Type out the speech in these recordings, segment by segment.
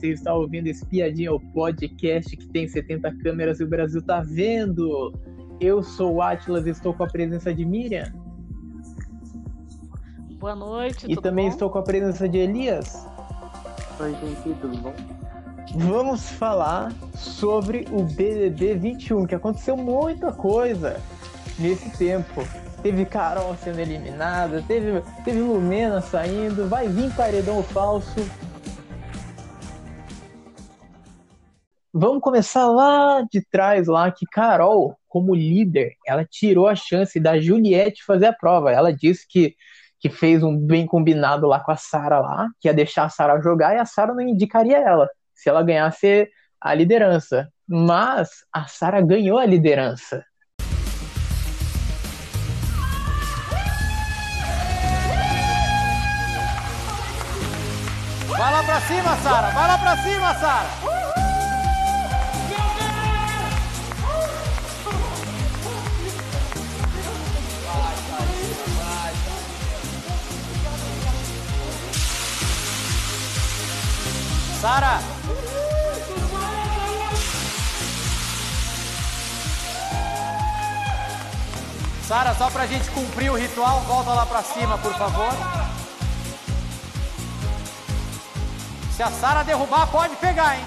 Você está ouvindo Espiadinha, o podcast que tem 70 câmeras e o Brasil tá vendo. Eu sou o Atlas e estou com a presença de Miriam. Boa noite. E também bom? estou com a presença de Elias. Oi, gente, tudo bom? Vamos falar sobre o BBB 21, que aconteceu muita coisa nesse tempo. Teve Carol sendo eliminada, teve, teve Lumena saindo, vai vir paredão falso. Vamos começar lá de trás, lá que Carol, como líder, ela tirou a chance da Juliette fazer a prova. Ela disse que, que fez um bem combinado lá com a Sara lá, que ia deixar a Sara jogar e a Sara não indicaria ela se ela ganhasse a liderança. Mas a Sara ganhou a liderança. Vai lá pra cima, Sara! Vai lá pra cima, Sara! Sara! Sara, só pra gente cumprir o ritual, volta lá pra cima, por favor. Se a Sara derrubar, pode pegar, hein?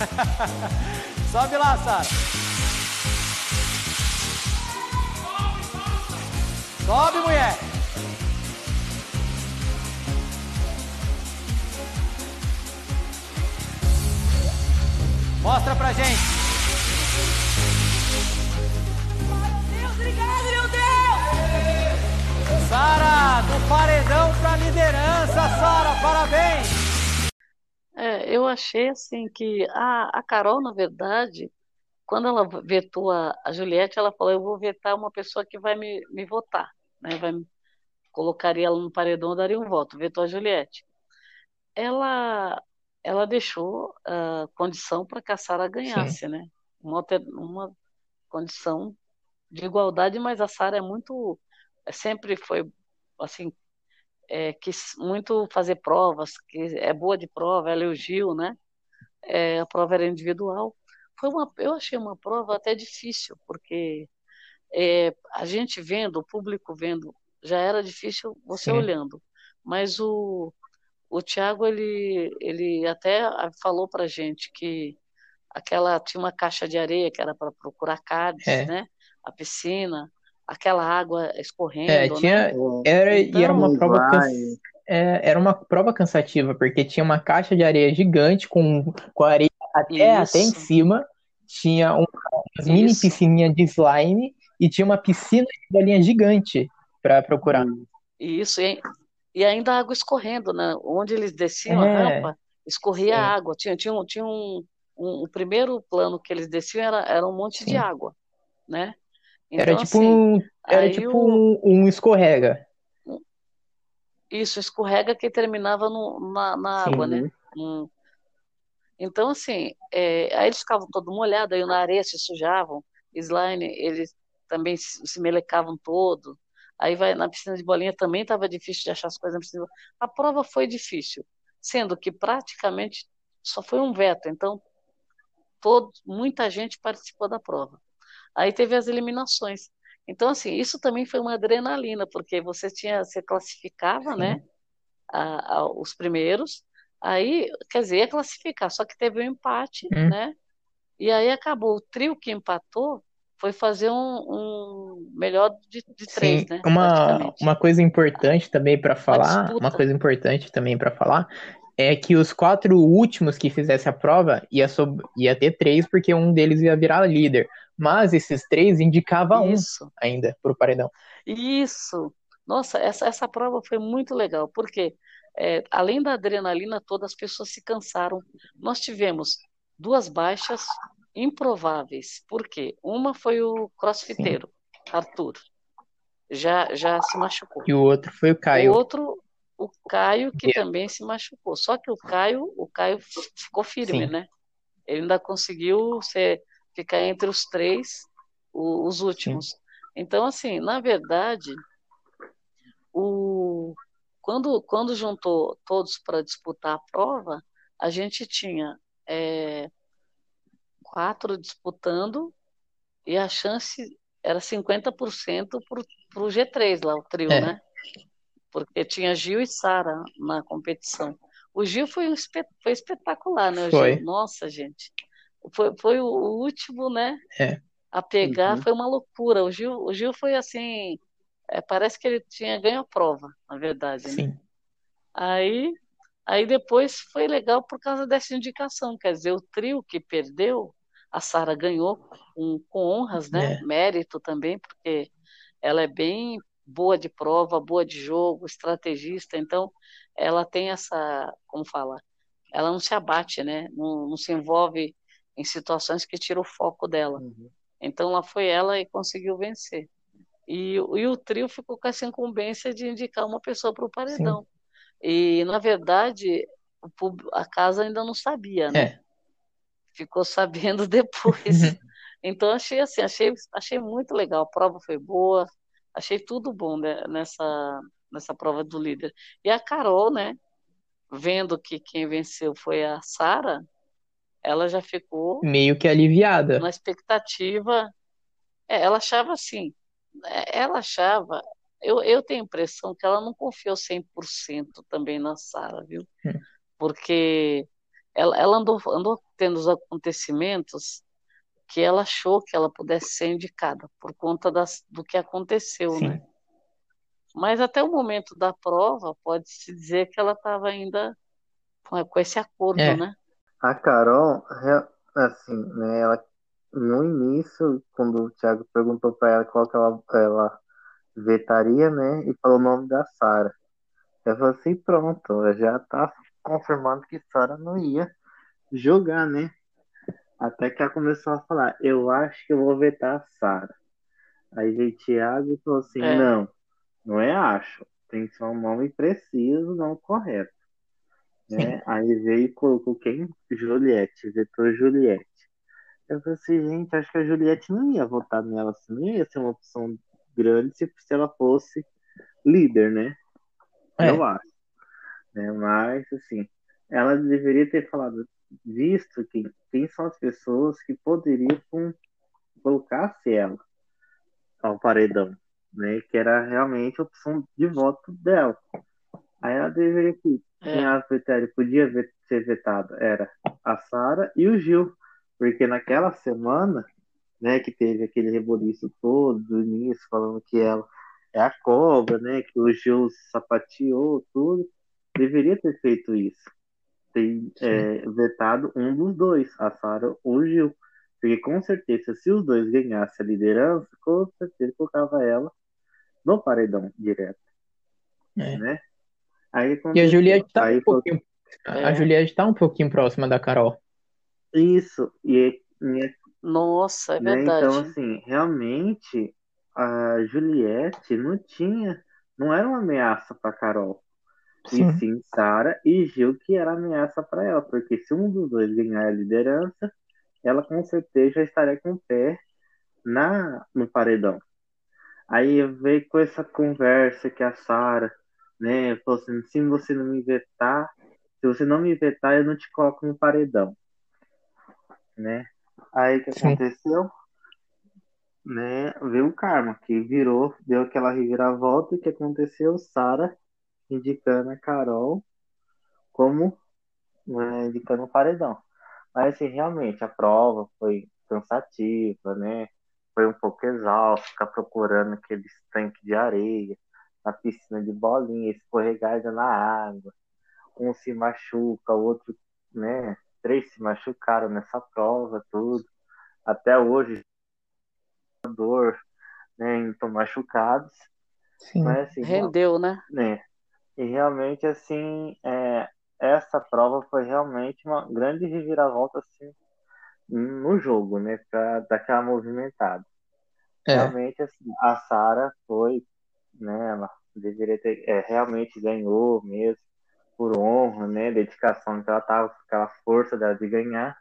Sobe lá, Sara. Sobe, mulher. Mostra pra gente. Deus, obrigado, meu Deus! Sara, do paredão pra liderança, Sara, parabéns. É, eu achei assim que a, a Carol, na verdade, quando ela vetou a, a Juliette, ela falou: Eu vou vetar uma pessoa que vai me, me votar, né? Vai colocaria ela no paredão, daria um voto. Vetou a Juliette. Ela, ela deixou a condição para que a Sara ganhasse, né? Uma, uma condição de igualdade, mas a Sara é muito, é, sempre foi assim, é, quis muito fazer provas, que é boa de prova, ela e o Gil, né? É, a prova era individual. Foi uma, eu achei uma prova até difícil, porque é, a gente vendo, o público vendo, já era difícil você Sim. olhando. Mas o, o Thiago, ele, ele até falou pra gente que aquela tinha uma caixa de areia que era para procurar cálices, É. né? A piscina, aquela água escorrendo, É, né? tinha, era, e era uma Então, prova cansa- é, era uma prova cansativa, porque tinha uma caixa de areia gigante com, com a areia até, até em Isso. cima, tinha um- umas mini Isso. piscininha de slime e tinha uma piscina de bolinha gigante para procurar. Isso, e, e ainda a água escorrendo, né? Onde eles desciam a É, rampa, escorria a água. Tinha, tinha, um, tinha um, um- o primeiro plano que eles desciam era, era um monte de Sim. água, né? Era Então, tipo assim, um, era tipo o, um, um escorrega. isso escorrega que terminava no, na, na água, né? Hum. Então, assim, é, aí eles ficavam todo molhados, aí na areia se sujavam, slime, eles também se, se melecavam todo. Aí vai na piscina de bolinha também estava difícil de achar as coisas na piscina. de bolinha. A prova foi difícil, sendo que praticamente só foi um veto, então todo, muita gente participou da prova. Aí teve as eliminações. Então, assim, isso também foi uma adrenalina, porque você tinha, você classificava, Sim. né, a- a- os primeiros, aí, quer dizer, ia classificar, só que teve um empate, Hum. né, e aí acabou. O trio que empatou foi fazer um, um melhor de, de três, Sim, né, uma, uma coisa importante também para falar, uma coisa importante também para falar é que os quatro últimos que fizessem a prova ia, sob- ia ter três, porque um deles ia virar líder. Mas esses três indicava um Isso. ainda pro paredão. Isso. Nossa, essa, essa prova foi muito legal, porque é, além da adrenalina toda, as pessoas se cansaram. Nós tivemos duas baixas improváveis. Por quê? Uma foi o crossfiteiro, Arthur. Já, já se machucou. E o outro foi o O Caio. outro, o Caio, que É. também se machucou. Só que o Caio, o Caio ficou firme, Sim. né? Ele ainda conseguiu ser, ficar entre os três, o- os últimos. Então, assim, na verdade, o, quando, quando juntou todos para disputar a prova, a gente tinha é, quatro disputando e a chance era 50% para o G3 lá, o trio, É. né? Porque tinha Gil e Sara na competição. O Gil foi, um espe- foi espetacular, né? O Foi. Gil? Nossa, gente. Foi, foi o último, né? É. A pegar, Uhum. foi uma loucura. O Gil, o Gil foi assim, é, parece que ele tinha ganho a prova, na verdade, né? Sim. Aí, aí depois foi legal por causa dessa indicação, quer dizer, o trio que perdeu, a Sara ganhou com, com honras, né? É. Mérito também, porque ela é bem boa de prova, boa de jogo, estrategista, então ela tem essa, como fala, ela não se abate, né? Não, não se envolve em situações que tiram o foco dela. Uhum. Então lá foi ela e conseguiu vencer. E, o- e o trio ficou com essa incumbência de indicar uma pessoa para o paredão. E, na verdade, a casa ainda não sabia, né? É. Ficou sabendo depois. Então, achei assim, achei, achei muito legal. A prova foi boa, achei tudo bom né, nessa, nessa prova do líder. E a Carol, né? Vendo que quem venceu foi a Sara, ela já ficou Meio que aliviada. na expectativa. É, ela achava assim, é, ela achava, eu, eu tenho a impressão que ela não confiou 100% também na Sara, viu? Hum. Porque ela, ela andou, andou tendo os acontecimentos que ela achou que ela pudesse ser indicada por conta das, do que aconteceu, Sim. né? Mas até o momento da prova, pode-se dizer que ela estava ainda com, com esse acordo, É. né? A Carol, assim, né, ela, no início, quando o Thiago perguntou pra ela qual que ela, ela vetaria, né, e falou o nome da Sara. Eu falei assim, pronto, ela já tá confirmando que Sara não ia jogar, né? Até que ela começou a falar, eu acho que eu vou vetar a Sara. Aí veio Thiago e falou assim, É. não, não é acho, tem que ser um nome preciso, não correto. Né? Aí veio e colocou quem? Juliette, vetou Juliette. Eu falei assim, gente, acho que a Juliette não ia votar nela, assim, não ia ser uma opção grande se, se ela fosse líder, né? É. Eu acho. Né? Mas, assim, ela deveria ter falado, visto que quem são as pessoas que poderiam colocar-se ela ao paredão, né? Que era realmente a opção de voto dela. Aí ela deveria que quem a vetária podia ser vetada era a Sara e o Gil, porque naquela semana, né, que teve aquele reboliço todo do início, falando que ela é a cobra, né, que o Gil sapateou tudo, deveria ter feito isso, ter é, vetado um dos dois, a Sara ou o Gil, porque com certeza se os dois ganhassem a liderança, com certeza colocava ela no paredão direto, É. né? Aí E a. Juliette tá Aí um pouquinho. A É. Juliette tá um pouquinho próxima da Carol. Isso, e, e Nossa, é né, verdade. então assim, realmente a Juliette não tinha, não era uma ameaça para Carol, E sim Sara e Gil que era ameaça para ela, porque se um dos dois ganhar a liderança, ela com certeza já estaria com o pé na no paredão. Aí veio com essa conversa que a Sara, né, falou assim, se você não me vetar, se você não me vetar, eu não te coloco no paredão, né? Aí o que Sim. aconteceu? Né, veio o karma, que virou, deu aquela reviravolta, e o que aconteceu? Sara indicando a Carol como né, indicando o paredão. Mas assim, realmente a prova foi cansativa, né? Foi um pouco exausto, ficar procurando aqueles tanques de areia, na piscina de bolinha, escorregada na água. Um se machuca, o outro, né? Três se machucaram nessa prova, tudo. Até hoje, dor, né? Estão machucados. Sim. Mas assim, Rendeu, né? né? E realmente, assim, é, essa prova foi realmente uma grande reviravolta, assim, no jogo, né? Pra dar aquela movimentada. É. Realmente, assim, a Sara foi, né? Ela deveria ter, é, realmente ganhou mesmo, por honra, né? Dedicação que ela tava, aquela força dela de ganhar.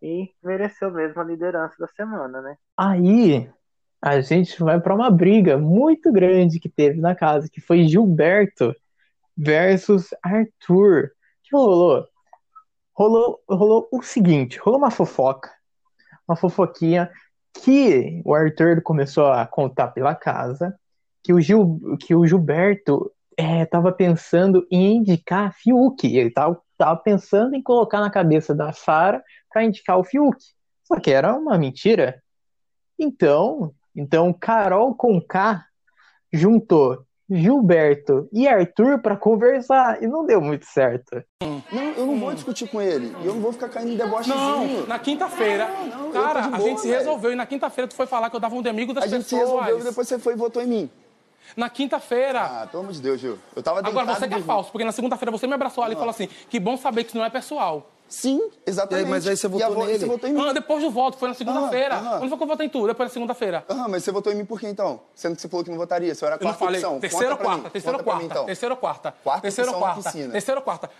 E mereceu mesmo a liderança da semana, né? Aí a gente vai pra uma briga muito grande que teve na casa, que foi Gilberto versus Arthur. O que rolou? rolou, rolou o seguinte, rolou uma fofoca, uma fofoquinha que o Arthur começou a contar pela casa que o, Gil, que o Gilberto estava pensando em indicar Fiuk. Ele estava pensando em colocar na cabeça da Sara para indicar o Fiuk. Só que era uma mentira. Então, então Carol com K juntou Gilberto e Arthur para conversar e não deu muito certo. Não, eu não vou discutir com ele. E eu não vou ficar caindo em debochezinho. Não, na quinta-feira. Cara, de a boa, gente se resolveu e na quinta-feira tu foi falar que eu dava um de amigo das A gente se pessoas. resolveu e depois você foi e votou em mim. Na quinta-feira. Ah, pelo amor de Deus, Gil. Eu tava deitado Agora você que é falso, porque na segunda-feira você me abraçou ali e falou assim: que bom saber que isso não é pessoal. Sim, exatamente. Aí, mas aí você votou e nele? Você votou em mim. Ah, depois do voto, foi na segunda-feira. Aham, aham. Quando foi que eu votei em tu? Depois na segunda-feira. Aham, mas você votou em mim por quê, então? Sendo que você falou que não votaria. Você era a Eu não quarta falei. opção. Terceira ou quarta? Terceira ou quarta? então. Terceira ou quarta? Quarta Terceira ou opção na quarta? piscina. Terceira ou quarta?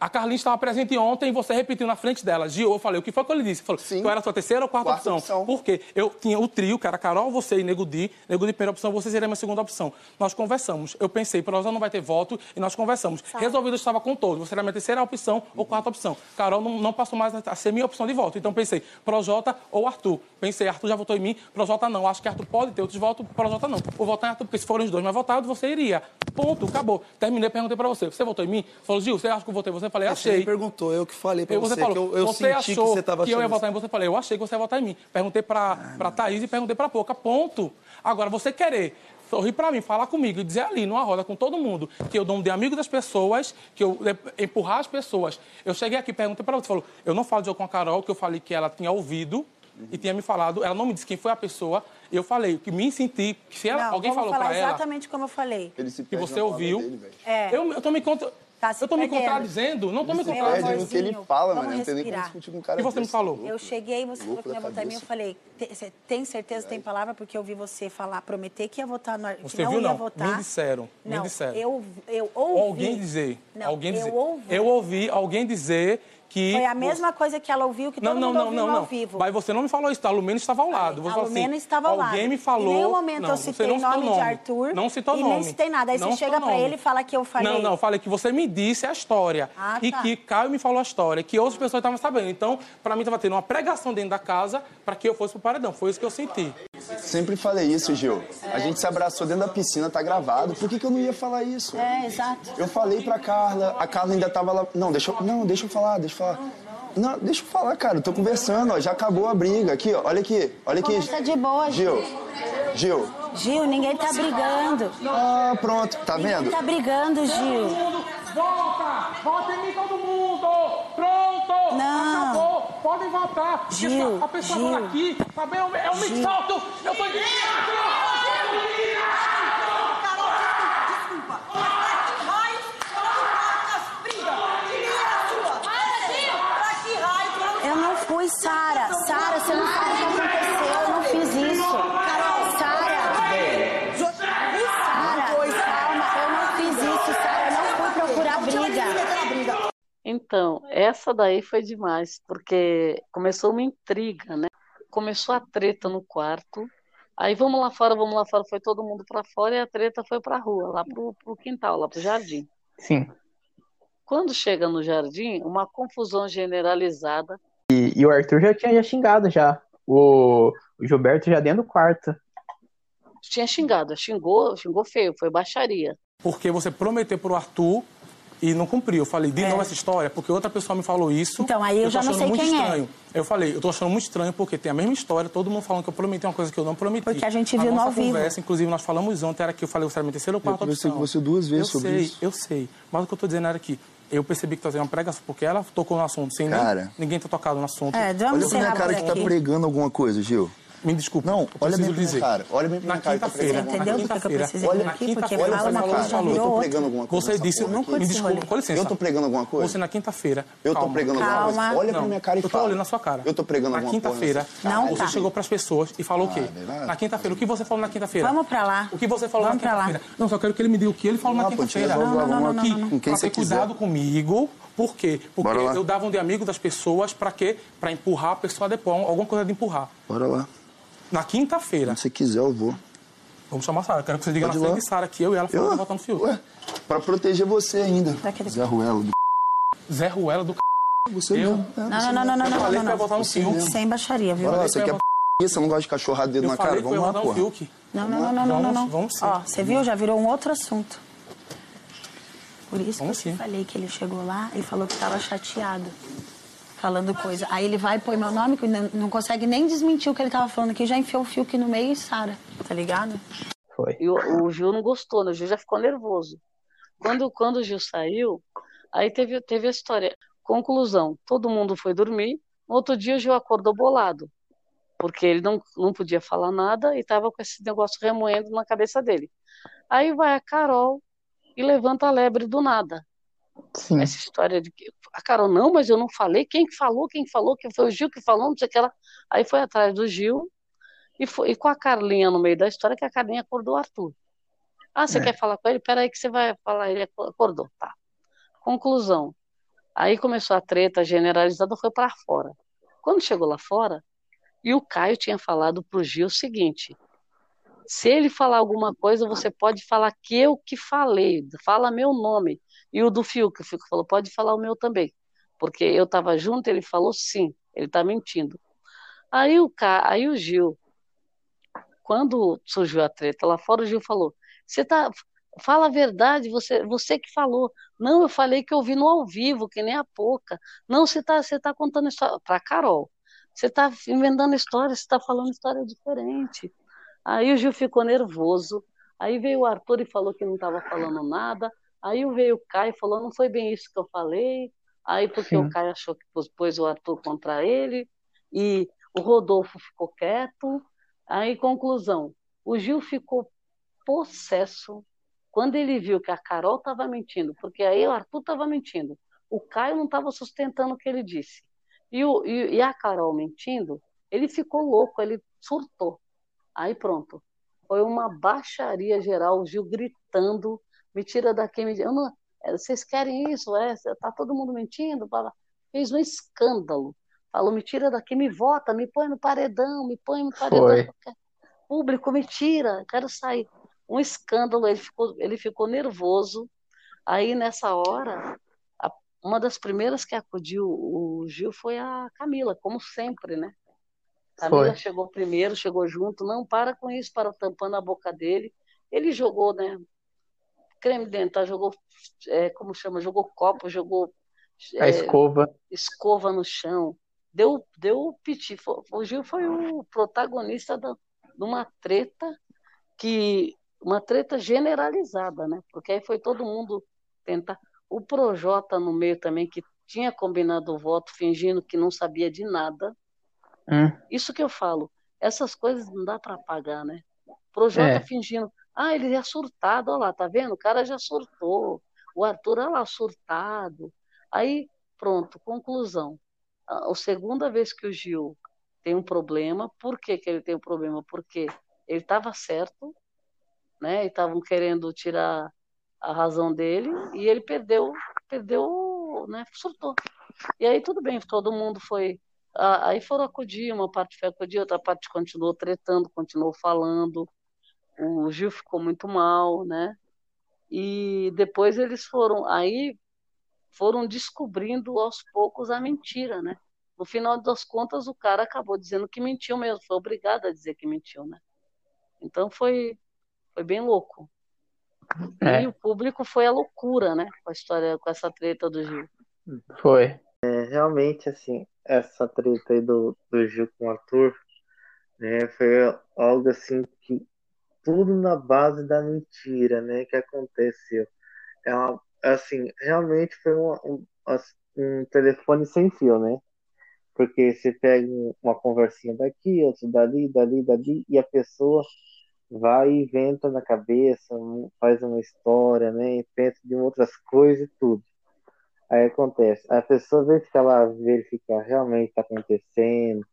A Carlinha estava presente ontem e você repetiu na frente dela. Gil, eu falei, o que foi que eu lhe disse? Falou, Sim. tu era a sua terceira ou quarta, Quarta opção? opção. Por quê? Eu tinha o trio, que era Carol, você e Nego Di. Nego Di, primeira opção, você seria a minha segunda opção. Nós conversamos. Eu pensei, Prosa não vai ter voto e nós conversamos. Resolvido, eu estava com todos. Você era a minha terceira opção ou quarta opção. Carol não, não passou mais a ser minha opção de voto. Então pensei, Projota ou Arthur. Pensei, Arthur já votou em mim, Projota não. Acho que Arthur pode ter outros votos, Projota não. Vou votar em Arthur, porque se forem os dois mais votados, você iria. Ponto, acabou. Terminei, perguntei pra você. Você votou em mim? Falou, Gil, você acha que eu votei? em Você Eu falei, Você nem achei. perguntou, eu que falei pra Eu, você, você falou, que eu, eu você senti achou que você tava que eu ia votar em você. Eu falei, eu achei que você ia votar em mim. Perguntei pra, pra Thaís e perguntei pra Pouca. Ponto. Agora, você querer sorrir pra mim, falar comigo e dizer ali, numa roda com todo mundo, que eu dou um de amigo das pessoas, que eu eh, empurrar as pessoas. Eu cheguei aqui, perguntei pra você, falou, eu não falo de jogo com a Carol, que eu falei que ela tinha ouvido e tinha me falado, ela não me disse quem foi a pessoa, eu falei que me senti, que se ela- Não, alguém falou falar pra ela, exatamente como eu falei. Ele se que você ouviu, dele. É. eu, eu tô me contra... Tá se eu tô me perdendo. contradizendo, não tô me perde contradizendo. no que ele fala, mano. Não tem nem como discutir com um cara E você me falou? Eu cheguei, você falou que não ia votar em mim. Eu falei, "Te- você tem certeza, tem palavra? Porque eu vi você falar, prometer que ia votar no que Você não viu, ia não? votar. Me disseram, me Não, disseram. Eu, eu ouvi. Ou alguém dizer. Não, alguém eu dizer. ouvi. Eu ouvi alguém dizer que. Foi a mesma coisa que ela ouviu, que Não, todo não, mundo não, ouviu não, não. ao vivo. Mas você não me falou isso, a Lumena estava ao lado. Você a assim, Lumena estava ao lado. Alguém me falou. Em nenhum momento não, eu citei o citou nome de Arthur. Não citou e nome. nem citei nada. Aí Não você chega nome. ele e fala que eu falei. Não, não, falei que você me disse a história. Ah, e tá. que Caio me falou a história, que outras pessoas estavam sabendo. Então, pra mim, estava tendo uma pregação dentro da casa para que eu fosse pro paredão. Foi isso que eu senti. Sempre falei isso, Gil. A gente se abraçou dentro da piscina, tá gravado. Por que, que eu não ia falar isso? É, exato. Eu falei pra Carla, a Carla ainda tava lá. Não, deixa eu, não, deixa eu falar, deixa eu falar. Não, deixa eu falar, cara, eu tô conversando, ó, já acabou a briga. Aqui, ó, olha aqui, olha aqui. Conversa de boa, Gil, Gil. Gil, ninguém tá brigando. Ah, pronto, tá Ninguém vendo? tá brigando, Gil. Volta! Volta em mim todo mundo! Pronto! Não. Acabou! Podem voltar! Gil, a pessoa Gil. fala aqui, sabe? Eu, eu me solto! Eu tô... Carol, desculpa, desculpa. Pra que raio as brigas? Que nem era sua. Pra que raio que ela Eu não fui, Sara. Sara, você não sabe o que aconteceu. Eu não fiz isso. Carol, Sara. Sara, calma. Eu não fiz isso, Sara. Eu não fui procurar briga. Então, essa daí foi demais, porque começou uma intriga, né? Começou a treta no quarto. Aí vamos lá fora, vamos lá fora, foi todo mundo pra fora e a treta foi pra rua, lá pro, pro quintal, lá pro jardim. Sim. Quando chega no jardim, uma confusão generalizada. E, e o Arthur já tinha já xingado já. O, o Gilberto já dentro do quarto. Tinha xingado, xingou, xingou feio, foi baixaria. Porque você prometeu pro Arthur e não cumpriu. Eu falei, de novo essa história, porque outra pessoa me falou isso. É. Então, aí eu tô já não sei muito quem é. estranho. Eu falei, eu tô achando muito estranho porque tem a mesma história, todo mundo falando que eu prometi uma coisa que eu não prometi. Porque a gente viu no nossa ao vivo. conversa, inclusive, nós falamos ontem, era que eu falei, você era minha terceira ou quarta conversei opção. com você duas vezes eu sobre sei, isso. Eu sei, Mas o que eu tô dizendo era que eu percebi que tá fazendo uma pregação, porque ela tocou no assunto sem nem- Cara. ninguém ter tocado no assunto. É, Olha vamos pra minha encerrar cara que tá pregando alguma coisa, Gil. Me desculpe. Não, olha preciso bem pra minha dizer. cara, olha bem pra Na minha cara quinta-feira, na Entendeu porque que eu quinta-feira, precisei Olha- na aqui? Porque quinta-feira, olha fala uma coisa, cara. já Eu tô pregando alguma coisa Você disse, Não me desculpe, com licença. Eu tô pregando alguma coisa? Você na quinta-feira. Eu tô calma. pregando alguma Calma. coisa? Olha pra Não, minha cara e eu tô fala. olhando na sua cara. Eu tô pregando Na alguma porra quinta-feira, nessa- Não, você tá. chegou pras pessoas e falou o quê? Ah, lá. Na quinta-feira, o que você falou na quinta-feira? Vamos pra lá. O que você falou Vamos na pra lá. quinta-feira? Não, só quero que ele me diga o que ele falou na Não, quinta-feira. vamos lá. Que Com quem você ter cuidado comigo. Por quê? Porque eu dava um de amigo das pessoas pra quê? Pra empurrar a pessoa depois, alguma coisa de empurrar. Bora lá. Na quinta-feira, Se você quiser, eu vou. vamos chamar a Sara. Quero que você diga Pode na frente de Sara que eu e ela Eu? fomos votar no fio. Ué, pra proteger você ainda. Daquele- Zé Ruelo do Zé Ruela do c... Você Eu? mesmo. É, Não, não, não, não, não, Eu não, falei não, ia votar no Você mesmo. Sem baixaria, viu? Lá, falei você quer p... Você não gosta de cachorrado dedo Eu na cara? Vamos lá, porra. Fiuk. Não, não, não, não, não, não, não. Vamos sim. Ó, você viu? Já virou um outro assunto. Por isso Vamos que eu sim. falei que ele chegou lá e falou que tava chateado. Falando coisa. Aí ele vai põe meu nome, que não, não consegue nem desmentir o que ele tava falando aqui, já enfiou o Fiuk no meio e Sara, tá ligado? Foi. E o, o Gil não gostou, né? O Gil já ficou nervoso. Quando, quando o Gil saiu, aí teve, teve a história. Conclusão: todo mundo foi dormir. No outro dia, o Gil acordou bolado, porque ele não, não podia falar nada e estava com esse negócio remoendo na cabeça dele. Aí vai a Carol e levanta a lebre do nada. Sim. Essa história de que a Carol, não, mas eu não falei. Quem que falou? Quem falou? Que foi o Gil que falou? Não sei o que ela. Aí foi atrás do Gil e, foi, e com a Carlinha no meio da história, que a Carlinha acordou o Arthur. Ah, você É. quer falar com ele? Peraí que você vai falar. Ele acordou, tá. Conclusão. Aí começou a treta generalizada, foi para fora. Quando chegou lá fora, e o Caio tinha falado pro Gil o seguinte: se ele falar alguma coisa, você pode falar que eu que falei, fala meu nome. E o do Fiuk, o Fiuk falou, pode falar o meu também. Porque eu estava junto, ele falou sim, ele está mentindo. Aí o, Ca... Aí o Gil, quando surgiu a treta lá fora, o Gil falou: Você tá. Fala a verdade, você, você que falou. Não, eu falei que eu vi no ao vivo, que nem a pouca. Não, você está você tá contando história. Para Carol. Você está inventando história, você está falando história diferente. Aí o Gil ficou nervoso. Aí veio o Arthur e falou que não estava falando nada. Aí veio o Caio e falou: Não foi bem isso que eu falei. Aí porque Sim. o Caio achou que pôs- o Arthur contra ele. E o Rodolfo ficou quieto. Aí, conclusão: o Gil ficou possesso quando ele viu que a Carol estava mentindo, porque aí o Arthur estava mentindo. O Caio não estava sustentando o que ele disse. E, o, e, e a Carol mentindo, ele ficou louco, ele surtou. Aí pronto. Foi uma baixaria geral, o Gil gritando, me tira daqui, me eu não, é, vocês querem isso? É, tá todo mundo mentindo? Fala- Fez um escândalo. Falou, me tira daqui, me vota, me põe no paredão, me põe no paredão. Qualquer- Público, me tira, quero sair. Um escândalo, ele ficou, ele ficou nervoso. Aí, nessa hora, a- uma das primeiras que acudiu o Gil foi a Camila, como sempre, né? Camila Foi. chegou primeiro, chegou junto, não para com isso, para tampando a boca dele. Ele jogou, né? Creme dental, jogou, é, como chama? Jogou copo, jogou A é, escova. escova no chão. Deu, deu piti. Fo- O Gil foi o protagonista da, de uma treta que uma treta generalizada, né? Porque aí foi todo mundo tentar. O Projota no meio também que tinha combinado o voto, fingindo que não sabia de nada. Hum. Isso que eu falo. Essas coisas não dá para apagar, né? Projota É. fingindo. Ah, ele é surtado, olha lá, tá vendo? O cara já surtou. O Arthur, olha lá, surtado. Aí, pronto, conclusão. A, segunda vez que o Gil tem um problema, por que, que ele tem um problema? Porque ele estava certo, né? E estavam querendo tirar a razão dele e ele perdeu, perdeu, né? Surtou. E aí tudo bem, todo mundo foi. Aí foram acudir, uma parte foi acudir, outra parte continuou tretando, continuou falando. O Gil ficou muito mal, né? E depois eles foram, aí foram descobrindo aos poucos a mentira, né? No final das contas, o cara acabou dizendo que mentiu mesmo, foi obrigado a dizer que mentiu, né? Então foi, foi bem louco. É. E o público foi a loucura, né? Com a história, com essa treta do Gil. Foi. É, realmente, assim, essa treta aí do, do Gil com o Arthur, né, foi algo assim que tudo na base da mentira, né, que aconteceu. É uma, assim, realmente foi uma- um, um telefone sem fio, né? Porque você pega um- uma conversinha daqui, outra dali, dali, dali, e a pessoa vai e inventa na cabeça, faz uma história, né? Pensa de outras coisas e tudo. Aí acontece, a pessoa vem ficar lá verificar realmente está acontecendo,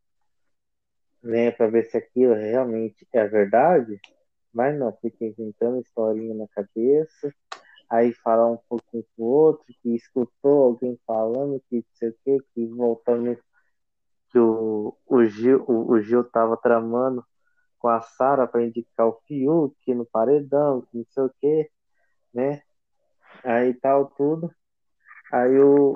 né, para ver se aquilo realmente é verdade, mas não, fica inventando historinha na cabeça, aí falar um pouquinho com o outro, que escutou alguém falando, que não sei o que, que voltando que o, o Gil o, o Gil tava tramando com a Sara para indicar o Fiuk no paredão, que não sei o que, né? Aí tal tudo. Aí o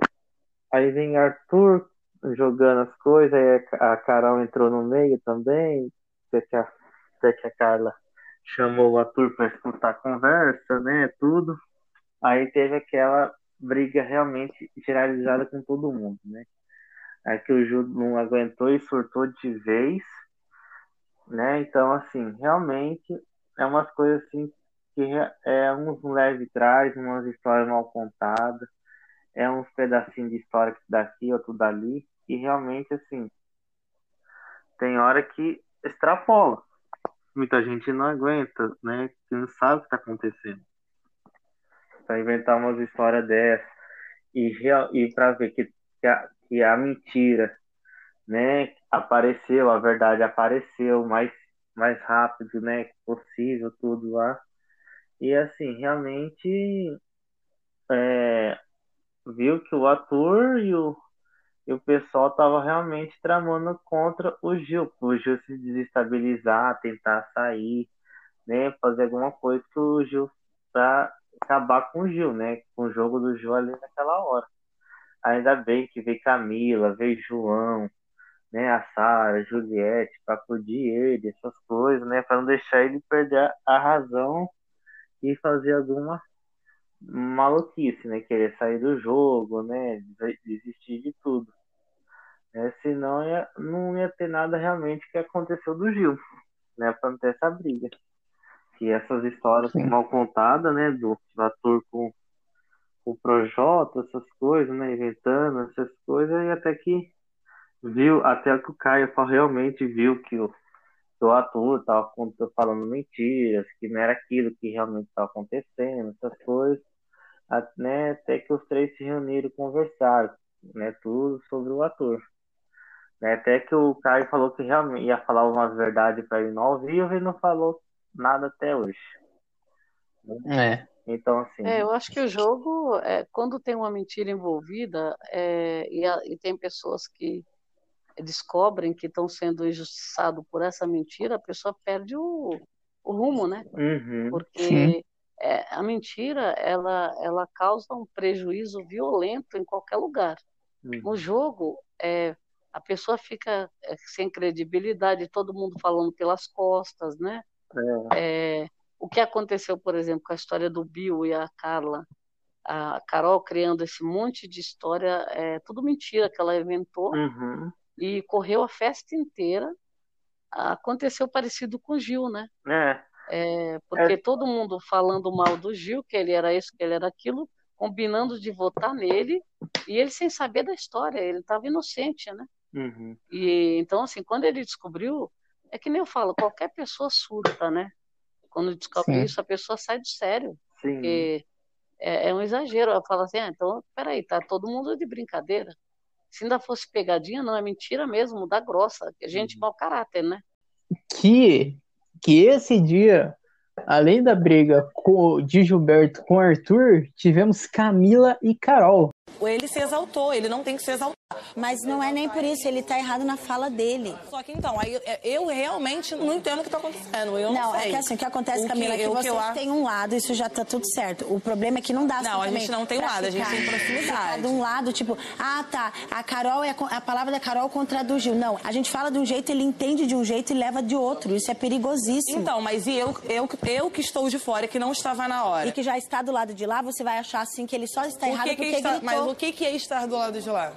Aí vem Arthur jogando as coisas, aí a Carol entrou no meio também, até que a, até que a Carla chamou o Arthur para escutar a conversa, né? Tudo. Aí teve aquela briga realmente generalizada com todo mundo, né? Aí que o Ju não aguentou e surtou de vez, né? Então, assim, realmente é umas coisas assim que é uns leve traz, umas histórias mal contadas, é uns pedacinhos de história daqui, outro dali, e realmente, assim, tem hora que extrapola. Muita gente não aguenta, né? Que não sabe o que está acontecendo. Para inventar umas histórias dessas e, e para ver que, que, a, que a mentira, né? Apareceu, a verdade apareceu mais, mais rápido, né? Possível, tudo lá. E assim, realmente é, viu que o ator e o, e o pessoal tava realmente tramando contra o Gil, o Gil se desestabilizar, tentar sair, né, fazer alguma coisa que o Gil para acabar com o Gil, né, com o jogo do Gil ali naquela hora. Ainda bem que veio Camila, veio João, né, a Sara, Juliette, para acudir ele, essas coisas, né, para não deixar ele perder a razão e fazer alguma maluquice, né? Querer sair do jogo, né? Desistir de tudo. É, senão ia, não ia ter nada realmente que aconteceu do Gil, né? Pra não ter essa briga. Que essas histórias Sim. mal contadas, né? Do, do ator com o Projota, essas coisas, né? Inventando essas coisas, e até que viu, até que o Caio realmente viu que o, que o ator estava falando mentiras, que não era aquilo que realmente estava acontecendo, essas coisas né, até que os três se reuniram e conversaram, né, tudo sobre o ator. Né, até que o Caio falou que realmente ia falar umas verdades para ele no ao vivo e não falou nada até hoje. É. Então, assim. É, eu acho que o jogo, é, quando tem uma mentira envolvida é, e, a, e, tem pessoas que descobrem que estão sendo injustiçados por essa mentira, a pessoa perde o, o rumo, né? Uhum. Porque Sim é, a mentira ela, ela causa um prejuízo violento em qualquer lugar. Uhum. No jogo, é, a pessoa fica é, sem credibilidade, todo mundo falando pelas costas, né? É. é. o que aconteceu, por exemplo, com a história do Bill e a Carla, a Carol criando esse monte de história, é tudo mentira que ela inventou uhum. e correu a festa inteira. Aconteceu parecido com o Gil, né? É. É, porque é. todo mundo falando mal do Gil, que ele era isso, que ele era aquilo, combinando de votar nele, e ele sem saber da história, ele estava inocente, né? Uhum. E então, assim, quando ele descobriu, é que nem eu falo, qualquer pessoa surta, né? Quando descobre Sim. isso, a pessoa sai do sério. Sim. Porque é, é um exagero. Eu falo assim, ah, então, peraí, tá todo mundo de brincadeira. Se ainda fosse pegadinha, não, é mentira mesmo, da grossa, que a gente uhum. mau caráter, né? Que que esse dia, além da briga de Gilberto com Arthur, tivemos Camila e Carol. Ele se exaltou, ele não tem que se exaltar. Mas não é nem por isso, ele tá errado na fala dele. Só que então, aí eu realmente não entendo o que tá acontecendo. Eu não, não é que assim, o que acontece, o Camila, que, é que você eu... tem um lado, isso já tá tudo certo. O problema é que não dá assim Não, a gente não tem um lado, a gente tem proximidade. De um lado, tipo, ah, tá, a Carol é a, a palavra da Carol contra a do Gil. Não, a gente fala de um jeito, ele entende de um jeito e leva de outro. Isso é perigosíssimo. Então, mas e eu, eu, eu que estou de fora, que não estava na hora. E que já está do lado de lá, você vai achar assim que ele só está errado que porque está... gritou. Mas o que é estar do lado de lá?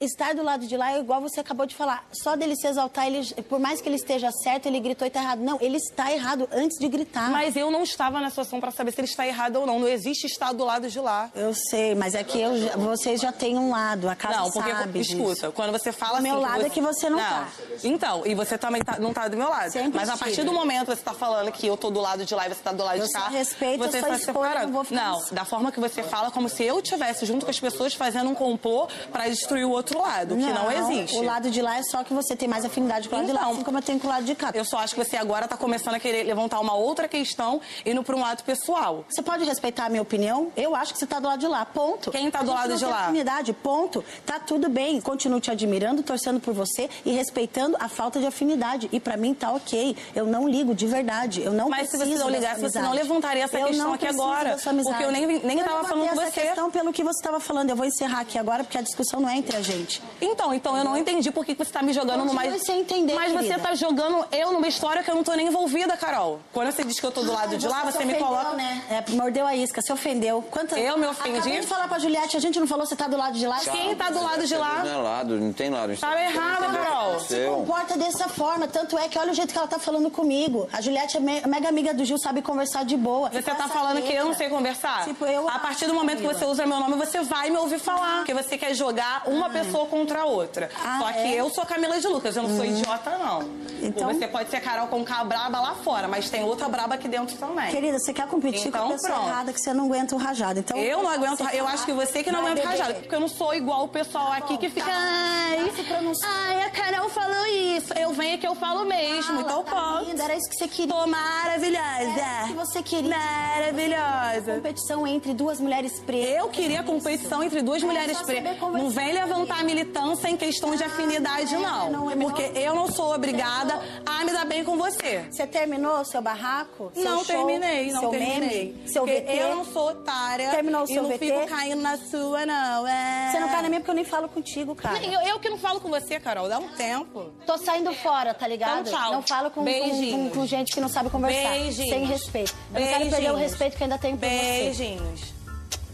Estar do lado de lá é igual você acabou de falar. Só dele se exaltar, ele, por mais que ele esteja certo, ele gritou e está errado. Não, ele está errado antes de gritar. Mas eu não estava na situação para saber se ele está errado ou não. Não existe estar do lado de lá. Eu sei, mas é que eu, vocês já têm um lado, a casa Não, porque, sabe escuta, disso. quando você fala o assim... meu lado você... é que você não, está. Então, e você também tá, não está do meu lado. Sempre mas a partir do momento que você está falando que eu estou do lado de lá e você está do lado eu de cá... Eu respeito você a sua escolha, não vou ficar... Não, da forma que você fala, como se eu tivesse junto com as pessoas fazendo um complô para destruir o outro outro lado, que não existe. O lado de lá é só que você tem mais afinidade com o lado de lá, Então, assim como eu tenho com o lado de cá. Eu só acho que você agora tá começando a querer levantar uma outra questão indo pra um lado pessoal. Você pode respeitar a minha opinião? Eu acho que você tá do lado de lá, ponto. Quem tá do lado de lá? afinidade, ponto. Tá tudo bem. Continuo te admirando, torcendo por você e respeitando a falta de afinidade. E pra mim tá ok. Eu não ligo, de verdade. Eu não Mas se preciso você não ligasse, você não levantaria essa Eu questão aqui agora. Porque eu nem, nem Eu tava falando com você. questão pelo que você estava falando. Eu vou encerrar aqui agora porque a discussão não é entre a gente. Então, então eu não entendi por que você tá me jogando numa. Continue sem entender, Mas você querida. tá jogando eu numa história que eu não tô nem envolvida, Carol. Quando você diz que eu tô do lado de lá, se você me ofendeu, coloca. Né? É, mordeu a isca, se ofendeu. Quantas... Eu me ofendi? Acabei de falar pra Juliette, a gente não falou você tá do lado de lá? Quem tá do lado de lá? Não é lado, não tem lado. Tá errado, Carol. se comporta dessa forma. Tanto é que olha o jeito que ela tá falando comigo. A Juliette é me- mega amiga do Gil, sabe conversar de boa. Você tá falando que eu não sei conversar? Tipo, eu a partir do momento que você usa meu nome, você vai me ouvir falar. Porque você quer jogar uma pessoa contra a outra. Ah, Só que é? eu sou Camila de Lucas, eu não sou Hum. idiota, não. Então- Você pode ser Carol com K braba lá fora, mas tem outra braba aqui dentro também. Querida, você quer competir Então, com a pessoa pronto. errada que você não aguenta o rajado. Então, Eu não aguento, eu acho que você que não aguenta beber. rajada, porque eu não sou igual o pessoal aqui que fica. Ai, se pronunciar. ai, a Carol falou isso. Eu venho que eu falo mesmo, então tá posso. linda, era isso que você queria. Tô maravilhosa. Era isso que você queria. Maravilhosa. Competição entre duas mulheres pretas. Eu queria competição entre duas É mulheres pretas. Não vem levantar militância em questão de afinidade, não. não é Porque eu não sou obrigada a me dar bem com você. Você terminou o seu barraco? Seu Não show, terminei, não seu terminei. Meme, seu VT? eu não sou otária. Terminou o e seu não VT? fico caindo na sua, não. É... Você não cai na minha porque eu nem falo contigo, cara. Eu, eu que não falo com você, Carol. Dá um tempo. Tô saindo fora, tá ligado? Então, tchau. Não falo com, com, Beijinhos. com, com gente que não sabe conversar. Beijinhos. Sem respeito. Eu não quero perder o Beijinhos. respeito que ainda tenho por você. Beijinhos.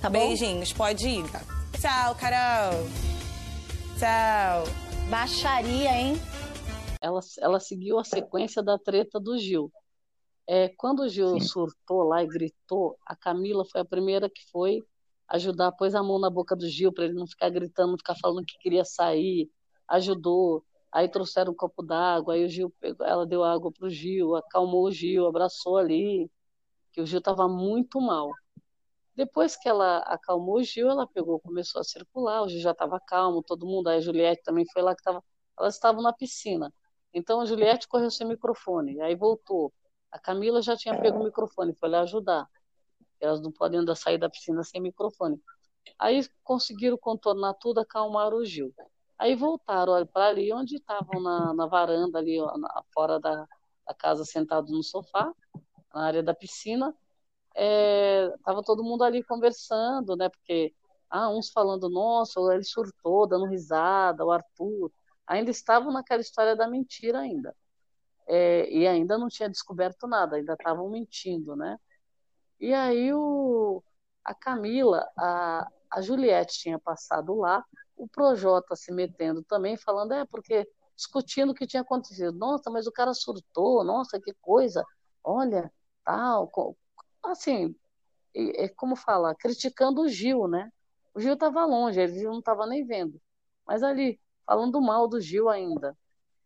Tá bom? Beijinhos. Pode ir. Tchau, Carol. Tchau. Baixaria, hein? ela, ela seguiu a sequência da treta do Gil. É, quando o Gil surtou lá e gritou, a Camila foi a primeira que foi ajudar, pôs a mão na boca do Gil para ele não ficar gritando, não ficar falando que queria sair, ajudou. Aí trouxeram um copo d'água, aí o Gil pegou, ela deu água pro Gil, acalmou o Gil, abraçou ali, que o Gil estava muito mal. Depois que ela acalmou o Gil, ela pegou, começou a circular, o Gil já estava calmo, todo mundo, aí a Juliette também foi lá que estava, elas estavam na piscina. Então a Juliette correu sem microfone, aí voltou. A Camila já tinha pego o microfone, foi lá ajudar. Elas não podem ainda sair da piscina sem microfone. Aí conseguiram contornar tudo, acalmar o Gil. Aí voltaram para ali onde estavam na, na varanda, ali ó, na- fora da, da casa, sentados no sofá, na área da piscina. É, tava todo mundo ali conversando, né? Porque ah, uns falando, nossa, ele surtou, dando risada, o Arthur. Ainda estavam naquela história da mentira ainda. É, e ainda não tinha descoberto nada, ainda estavam mentindo, né? E aí o, a Camila, a, a Juliette tinha passado lá, o Projota se metendo também, falando, é, porque discutindo o que tinha acontecido. Nossa, mas o cara surtou, nossa, que coisa, olha, tal, assim, é como falar, criticando o Gil, né? O Gil estava longe, Gil não estava nem vendo, mas ali, falando mal do Gil ainda.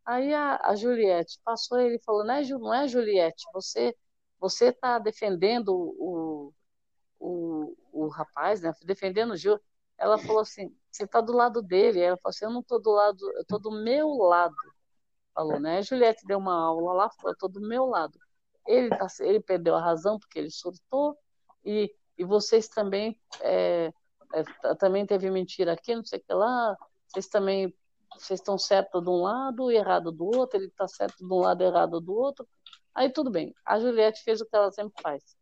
Aí a, a Juliette passou ele falou, não é, Ju- não é Juliette, você você está defendendo o, o, o rapaz, né? Defendendo o Gil. Ela falou assim, você está do lado dele. Ela falou assim, eu não estou do lado, eu estou do meu lado. Falou, né? A Juliette deu uma aula lá, falou, eu estou do meu lado. Ele, tá, ele perdeu a razão porque ele surtou e, e vocês também é, é, também teve mentira aqui, não sei o que lá. Vocês também vocês estão certos de um lado e errado do outro. Ele está certo de um lado errado do outro. Aí tudo bem. A Juliette fez o que ela sempre faz.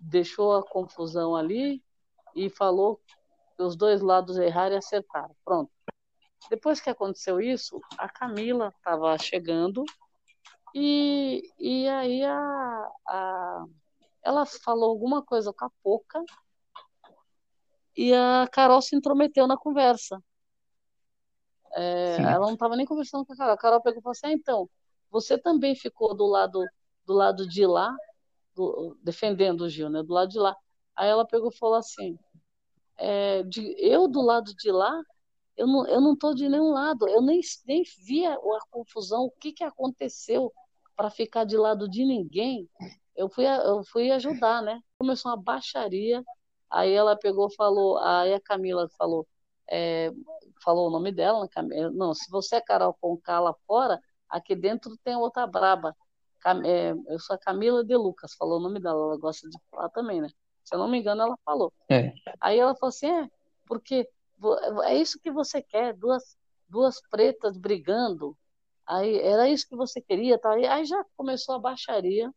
Deixou a confusão ali e falou que os dois lados erraram e acertaram. Pronto. Depois que aconteceu isso, a Camila estava chegando e, e aí a, a, ela falou alguma coisa com a Poca e a Carol se intrometeu na conversa. É, ela não estava nem conversando com a Carol. A Carol pegou e falou assim: ah, então, você também ficou do lado, do lado de lá, do- defendendo o Gil, né? Do lado de lá. Aí ela pegou e falou assim: é, de- eu do lado de lá, eu não, eu não tô de nenhum lado, eu nem, nem vi a, a confusão, o que que aconteceu para ficar de lado de ninguém. Eu fui, eu fui ajudar, né? Começou uma baixaria. Aí ela pegou e falou, aí a Camila falou, é, falou o nome dela, né, Cam- não, se você é Carol com K lá fora, aqui dentro tem outra braba. É, eu sou a Camila de Lucas, falou o nome dela, ela gosta de falar também, né? Se eu não me engano, ela falou. É. Aí ela falou assim, é, porque é isso que você quer, duas, duas pretas brigando. Aí era isso que você queria, tá? Aí, já começou a baixaria.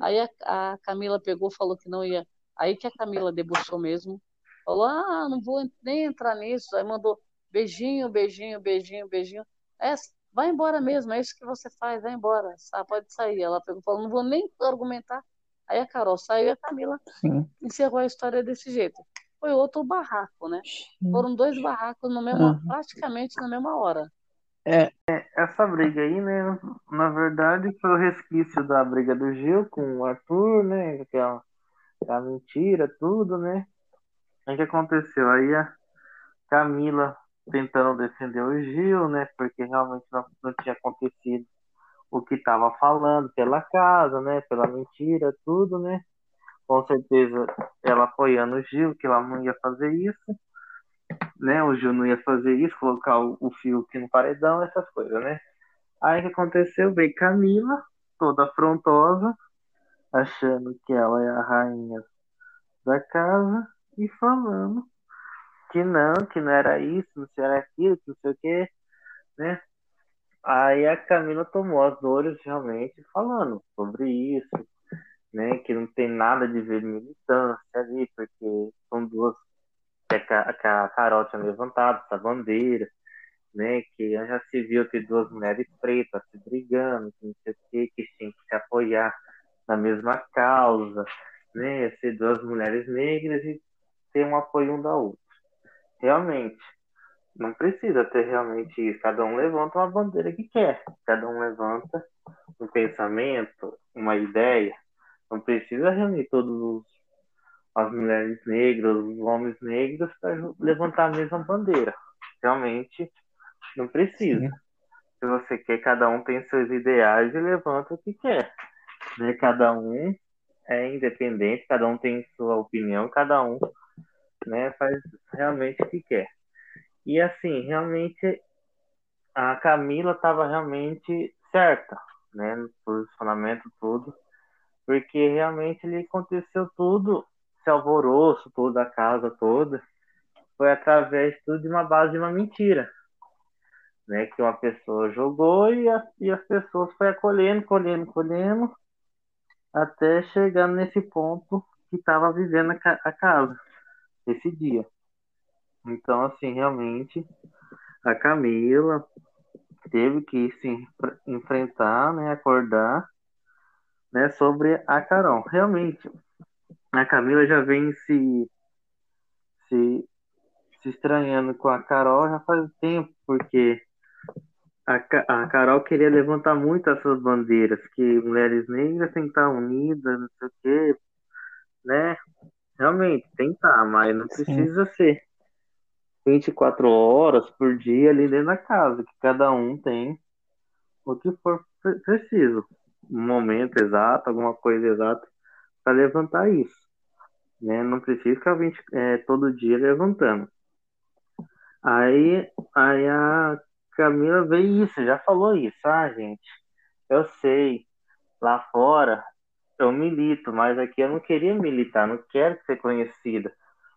Aí a, a Camila pegou, falou que não ia. Aí que a Camila debochou mesmo. Falou, ah, não vou nem entrar nisso. Aí mandou beijinho, beijinho, beijinho, beijinho. É, vai embora mesmo, é isso que você faz, vai embora, sa- pode sair. Ela pegou falou, não vou nem argumentar. Aí a Carol saiu e a Camila Sim. encerrou a história desse jeito. Foi outro barraco, né? Foram dois barracos no mesmo, Aham. praticamente na mesma hora. É, Essa briga aí, né, na verdade foi o resquício da briga do Gil com o Arthur, né, que é é uma mentira, tudo, né. O que aconteceu? Aí a Camila tentando defender o Gil, né, porque realmente não, não tinha acontecido o que estava falando pela casa, né, pela mentira, tudo, né. Com certeza ela apoiando o Gil, que ela não ia fazer isso, né, o não ia fazer isso, colocar o, o Fiuk no paredão, essas coisas, né. Aí o que aconteceu? Veio Camila, toda afrontosa, achando que ela é a rainha da casa e falando que não, que não era isso, não era aquilo, que não sei o que, né? Aí a Camila tomou as dores realmente falando sobre isso, né? Que não tem nada de ver militância ali, porque são duas que a, que a Carol tinha levantado essa bandeira, né? Que já se viu que duas mulheres pretas se brigando, que não sei o que, que tinham que se apoiar na mesma causa, né? Ser duas mulheres negras e ter um apoio um da outra. Realmente, não precisa ter realmente isso. Cada um levanta uma bandeira que quer. Cada um levanta um pensamento, uma ideia. Não precisa reunir todos os as mulheres negras, os homens negros para levantar a mesma bandeira. Realmente não precisa. Se você quer, cada um tem seus ideais e levanta o que quer. Né? Cada um é independente, cada um tem sua opinião, cada um né, faz realmente o que quer. E assim, realmente a Camila estava realmente certa, né, no posicionamento tudo, porque realmente ali aconteceu tudo, esse alvoroço todo, a casa toda, foi através tudo de uma base de uma mentira, né, que uma pessoa jogou e, as e as pessoas foi acolhendo, colhendo, colhendo, até chegar nesse ponto que estava vivendo a, a casa, esse dia. Então, assim, realmente, a Camila teve que se enfre- enfrentar, né, acordar, né, sobre a Carol. Realmente, a Camila já vem se, se, se estranhando com a Carol já faz tempo, porque a, a Carol queria levantar muito essas bandeiras, que mulheres negras têm que estar unidas, não sei o quê, né? Realmente, tem que estar, mas não precisa ser 24 horas por dia ali dentro da casa, que cada um tem o que for pre- preciso. Um momento exato, alguma coisa exata para levantar isso. Né? Não precisa ficar 20, é, todo dia levantando. Aí, aí a Camila veio isso, já falou isso. Ah, gente, eu sei, lá fora eu milito, mas aqui eu não queria militar, não quero ser conhecida.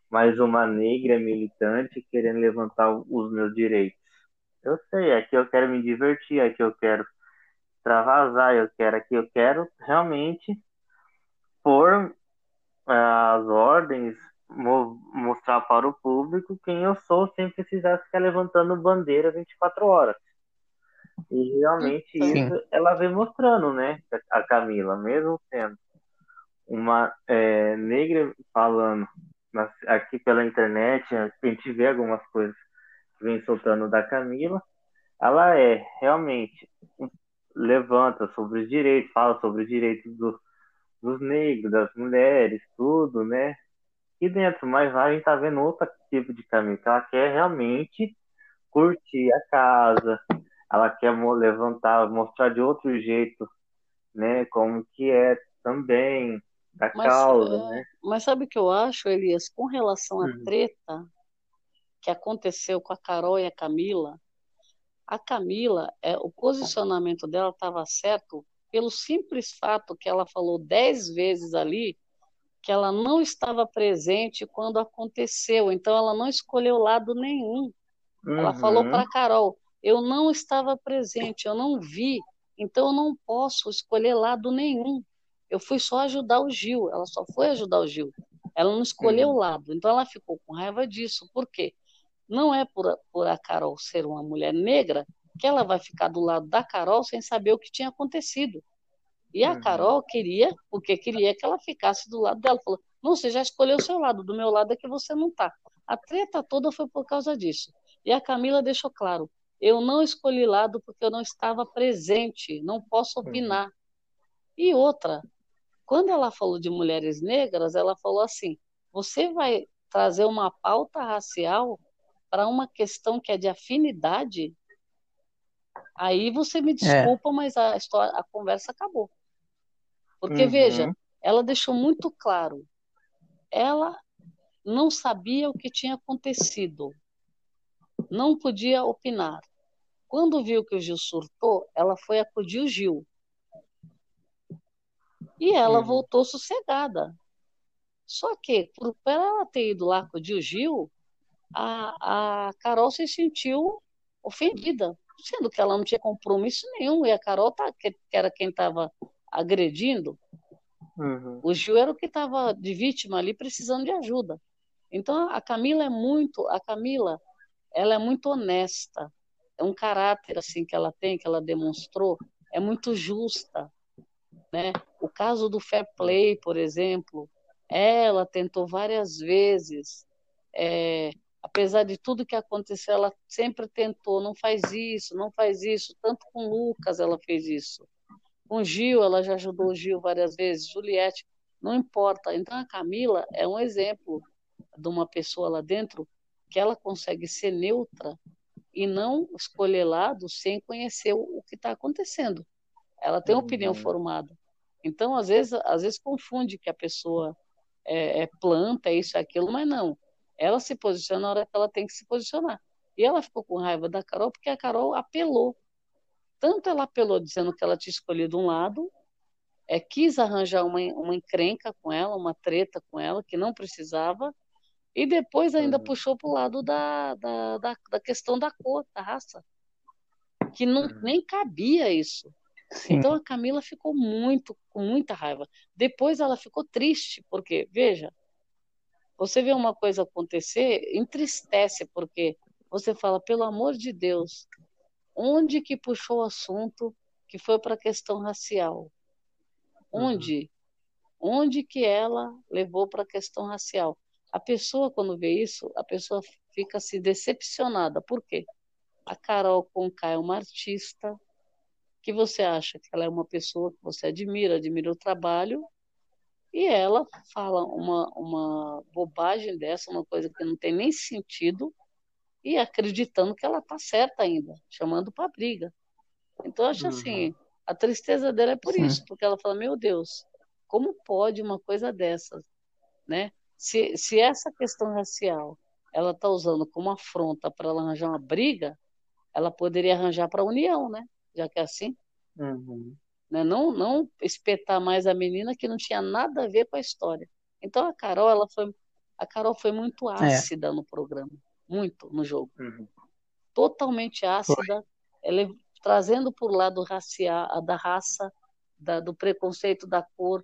Mas uma negra militante querendo levantar os meus direitos. Eu sei, aqui eu quero me divertir, aqui eu quero extravasar, eu quero aqui, eu quero realmente pôr as ordens, mo- mostrar para o público quem eu sou sem precisar ficar levantando bandeira 24 horas. E realmente Sim. isso ela vem mostrando, né? A Camila, mesmo sendo uma é, negra falando aqui pela internet, a gente vê algumas coisas que vem soltando da Camila, ela é realmente levanta sobre os direitos, fala sobre os direitos do- dos negros, das mulheres, tudo, né? E dentro, mas lá a gente tá vendo outro tipo de caminho, que ela quer realmente curtir a casa, ela quer levantar, mostrar de outro jeito, né? Como que é também da Mas, causa, é, né? mas sabe o que eu acho, Elias, com relação à Uhum. treta, que aconteceu com a Carol e a Camila, a Camila, é, o posicionamento dela estava certo pelo simples fato que ela falou dez vezes ali que ela não estava presente quando aconteceu, então ela não escolheu lado nenhum. Uhum. Ela falou para Carol: eu não estava presente, eu não vi, então eu não posso escolher lado nenhum. Eu fui só ajudar o Gil, ela só foi ajudar o Gil. Ela não escolheu o uhum. lado, então ela ficou com raiva disso. Por quê? Não é por, por a Carol ser uma mulher negra que ela vai ficar do lado da Carol sem saber o que tinha acontecido. E a uhum. Carol queria, porque queria que ela ficasse do lado dela. Falou: não, você já escolheu o seu lado, do meu lado é que você não está. A treta toda foi por causa disso. E a Camila deixou claro: eu não escolhi lado porque eu não estava presente, não posso uhum. opinar. E outra, quando ela falou de mulheres negras, ela falou assim: você vai trazer uma pauta racial para uma questão que é de afinidade? Aí você me é. desculpa, é. mas a, história, a conversa acabou. Porque, uhum. veja, ela deixou muito claro, ela não sabia o que tinha acontecido, não podia opinar. Quando viu que o Gil surtou, ela foi acudir o Gil. E ela uhum. voltou sossegada. Só que, por ela ter ido lá acudir o Gil, a, a Carol se sentiu ofendida, sendo que ela não tinha compromisso nenhum, e a Carol, tá, que, que era quem estava agredindo, uhum. o Gil era o que estava de vítima ali, precisando de ajuda. Então, a Camila é muito, a Camila, ela é muito honesta, é um caráter assim que ela tem, que ela demonstrou, é muito justa, né? O caso do fair play, por exemplo, ela tentou várias vezes, é, apesar de tudo que aconteceu, ela sempre tentou, não faz isso, não faz isso, tanto com Lucas ela fez isso. Com Gil, ela já ajudou o Gil várias vezes, Juliette, não importa. Então a Camila é um exemplo de uma pessoa lá dentro que ela consegue ser neutra e não escolher lado sem conhecer o que está acontecendo. Ela tem uma uhum. opinião formada. Então, às vezes, às vezes confunde que a pessoa é, é planta, é isso, é aquilo, mas não. Ela se posiciona na hora que ela tem que se posicionar. E ela ficou com raiva da Carol porque a Carol apelou. Tanto ela apelou dizendo que ela tinha escolhido um lado, é, quis arranjar uma, uma encrenca com ela, uma treta com ela, que não precisava, e depois ainda uhum. puxou para o lado da, da, da, da, questão da cor, da raça. Que não, uhum. nem cabia isso. Sim. Então a Camila ficou muito, com muita raiva. Depois ela ficou triste, porque, veja, você vê uma coisa acontecer, entristece, porque você fala, pelo amor de Deus, onde que puxou o assunto que foi para a questão racial? Onde? Uhum. Onde que ela levou para a questão racial? A pessoa, quando vê isso, a pessoa fica se decepcionada. Por quê? A Carol Conká é uma artista que você acha que ela é uma pessoa que você admira, admira o trabalho, e ela fala uma, uma bobagem dessa, uma coisa que não tem nem sentido, e acreditando que ela está certa ainda, chamando para briga. Então, acho assim, uhum. a tristeza dela é por Sim. isso, porque ela fala, meu Deus, como pode uma coisa dessas, né? Se, se essa questão racial ela está usando como afronta para ela arranjar uma briga, ela poderia arranjar para a união, né? Já que é assim. Uhum. Né? Não, não espetar mais a menina que não tinha nada a ver com a história. Então a Carol, ela foi, a Carol foi muito é. ácida é. no programa, muito no jogo, uhum. totalmente ácida, ela trazendo por lado racial, da raça, da, do preconceito da cor,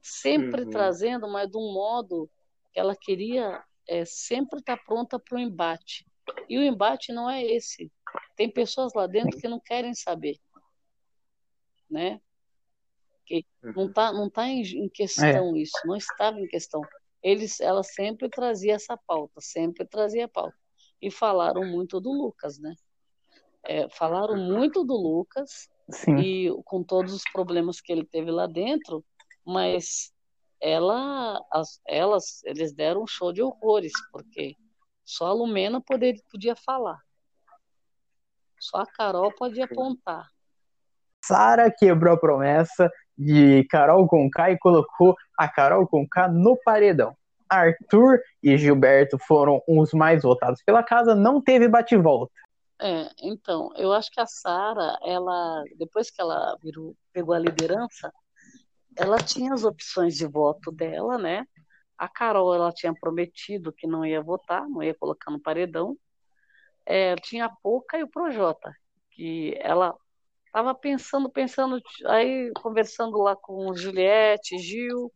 sempre uhum. trazendo, mas de um modo que ela queria é, sempre estar tá pronta para o embate. E o embate não é esse. Tem pessoas lá dentro que não querem saber, né? Que não está não tá em, em questão é. isso, não estava em questão. Eles, ela sempre trazia essa pauta, sempre trazia a pauta. E falaram muito do Lucas, né? É, falaram muito do Lucas Sim. e com todos os problemas que ele teve lá dentro, mas ela, as, elas, eles deram um show de horrores, porque só a Lumena poder, podia falar. Só a Carol podia apontar. Sara quebrou a promessa de Carol Conká e colocou a Carol Conká no paredão. Arthur e Gilberto foram os mais votados pela casa, não teve bate-volta. É, então, eu acho que a Sara, ela, depois que ela virou, pegou a liderança, ela tinha as opções de voto dela, né? A Carol, ela tinha prometido que não ia votar, não ia colocar no paredão. É, tinha a Poca e o Projota, que ela estava pensando, pensando, aí conversando lá com Juliette, Gil,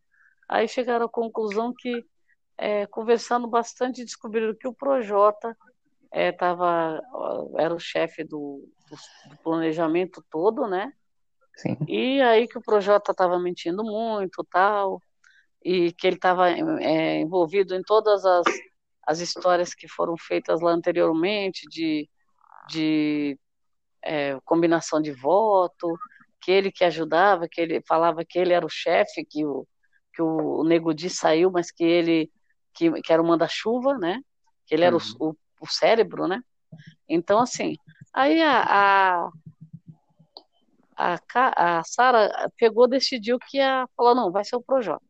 aí chegaram à conclusão que, é, conversando bastante, descobriram que o Projota é, tava, era o chefe do, do, do planejamento todo, né? Sim. E aí que o Projota estava mentindo muito, tal, e que ele estava é, envolvido em todas as, as histórias que foram feitas lá anteriormente, de, de é, combinação de voto, que ele que ajudava, que ele falava que ele era o chefe, que o, que o Nego Di saiu, mas que ele que, que era o manda-chuva, né? Que ele era Uhum. o, o, o cérebro, né? Então, assim, aí a, a, a, a Sara pegou, decidiu que ia falar, não, vai ser o Projota.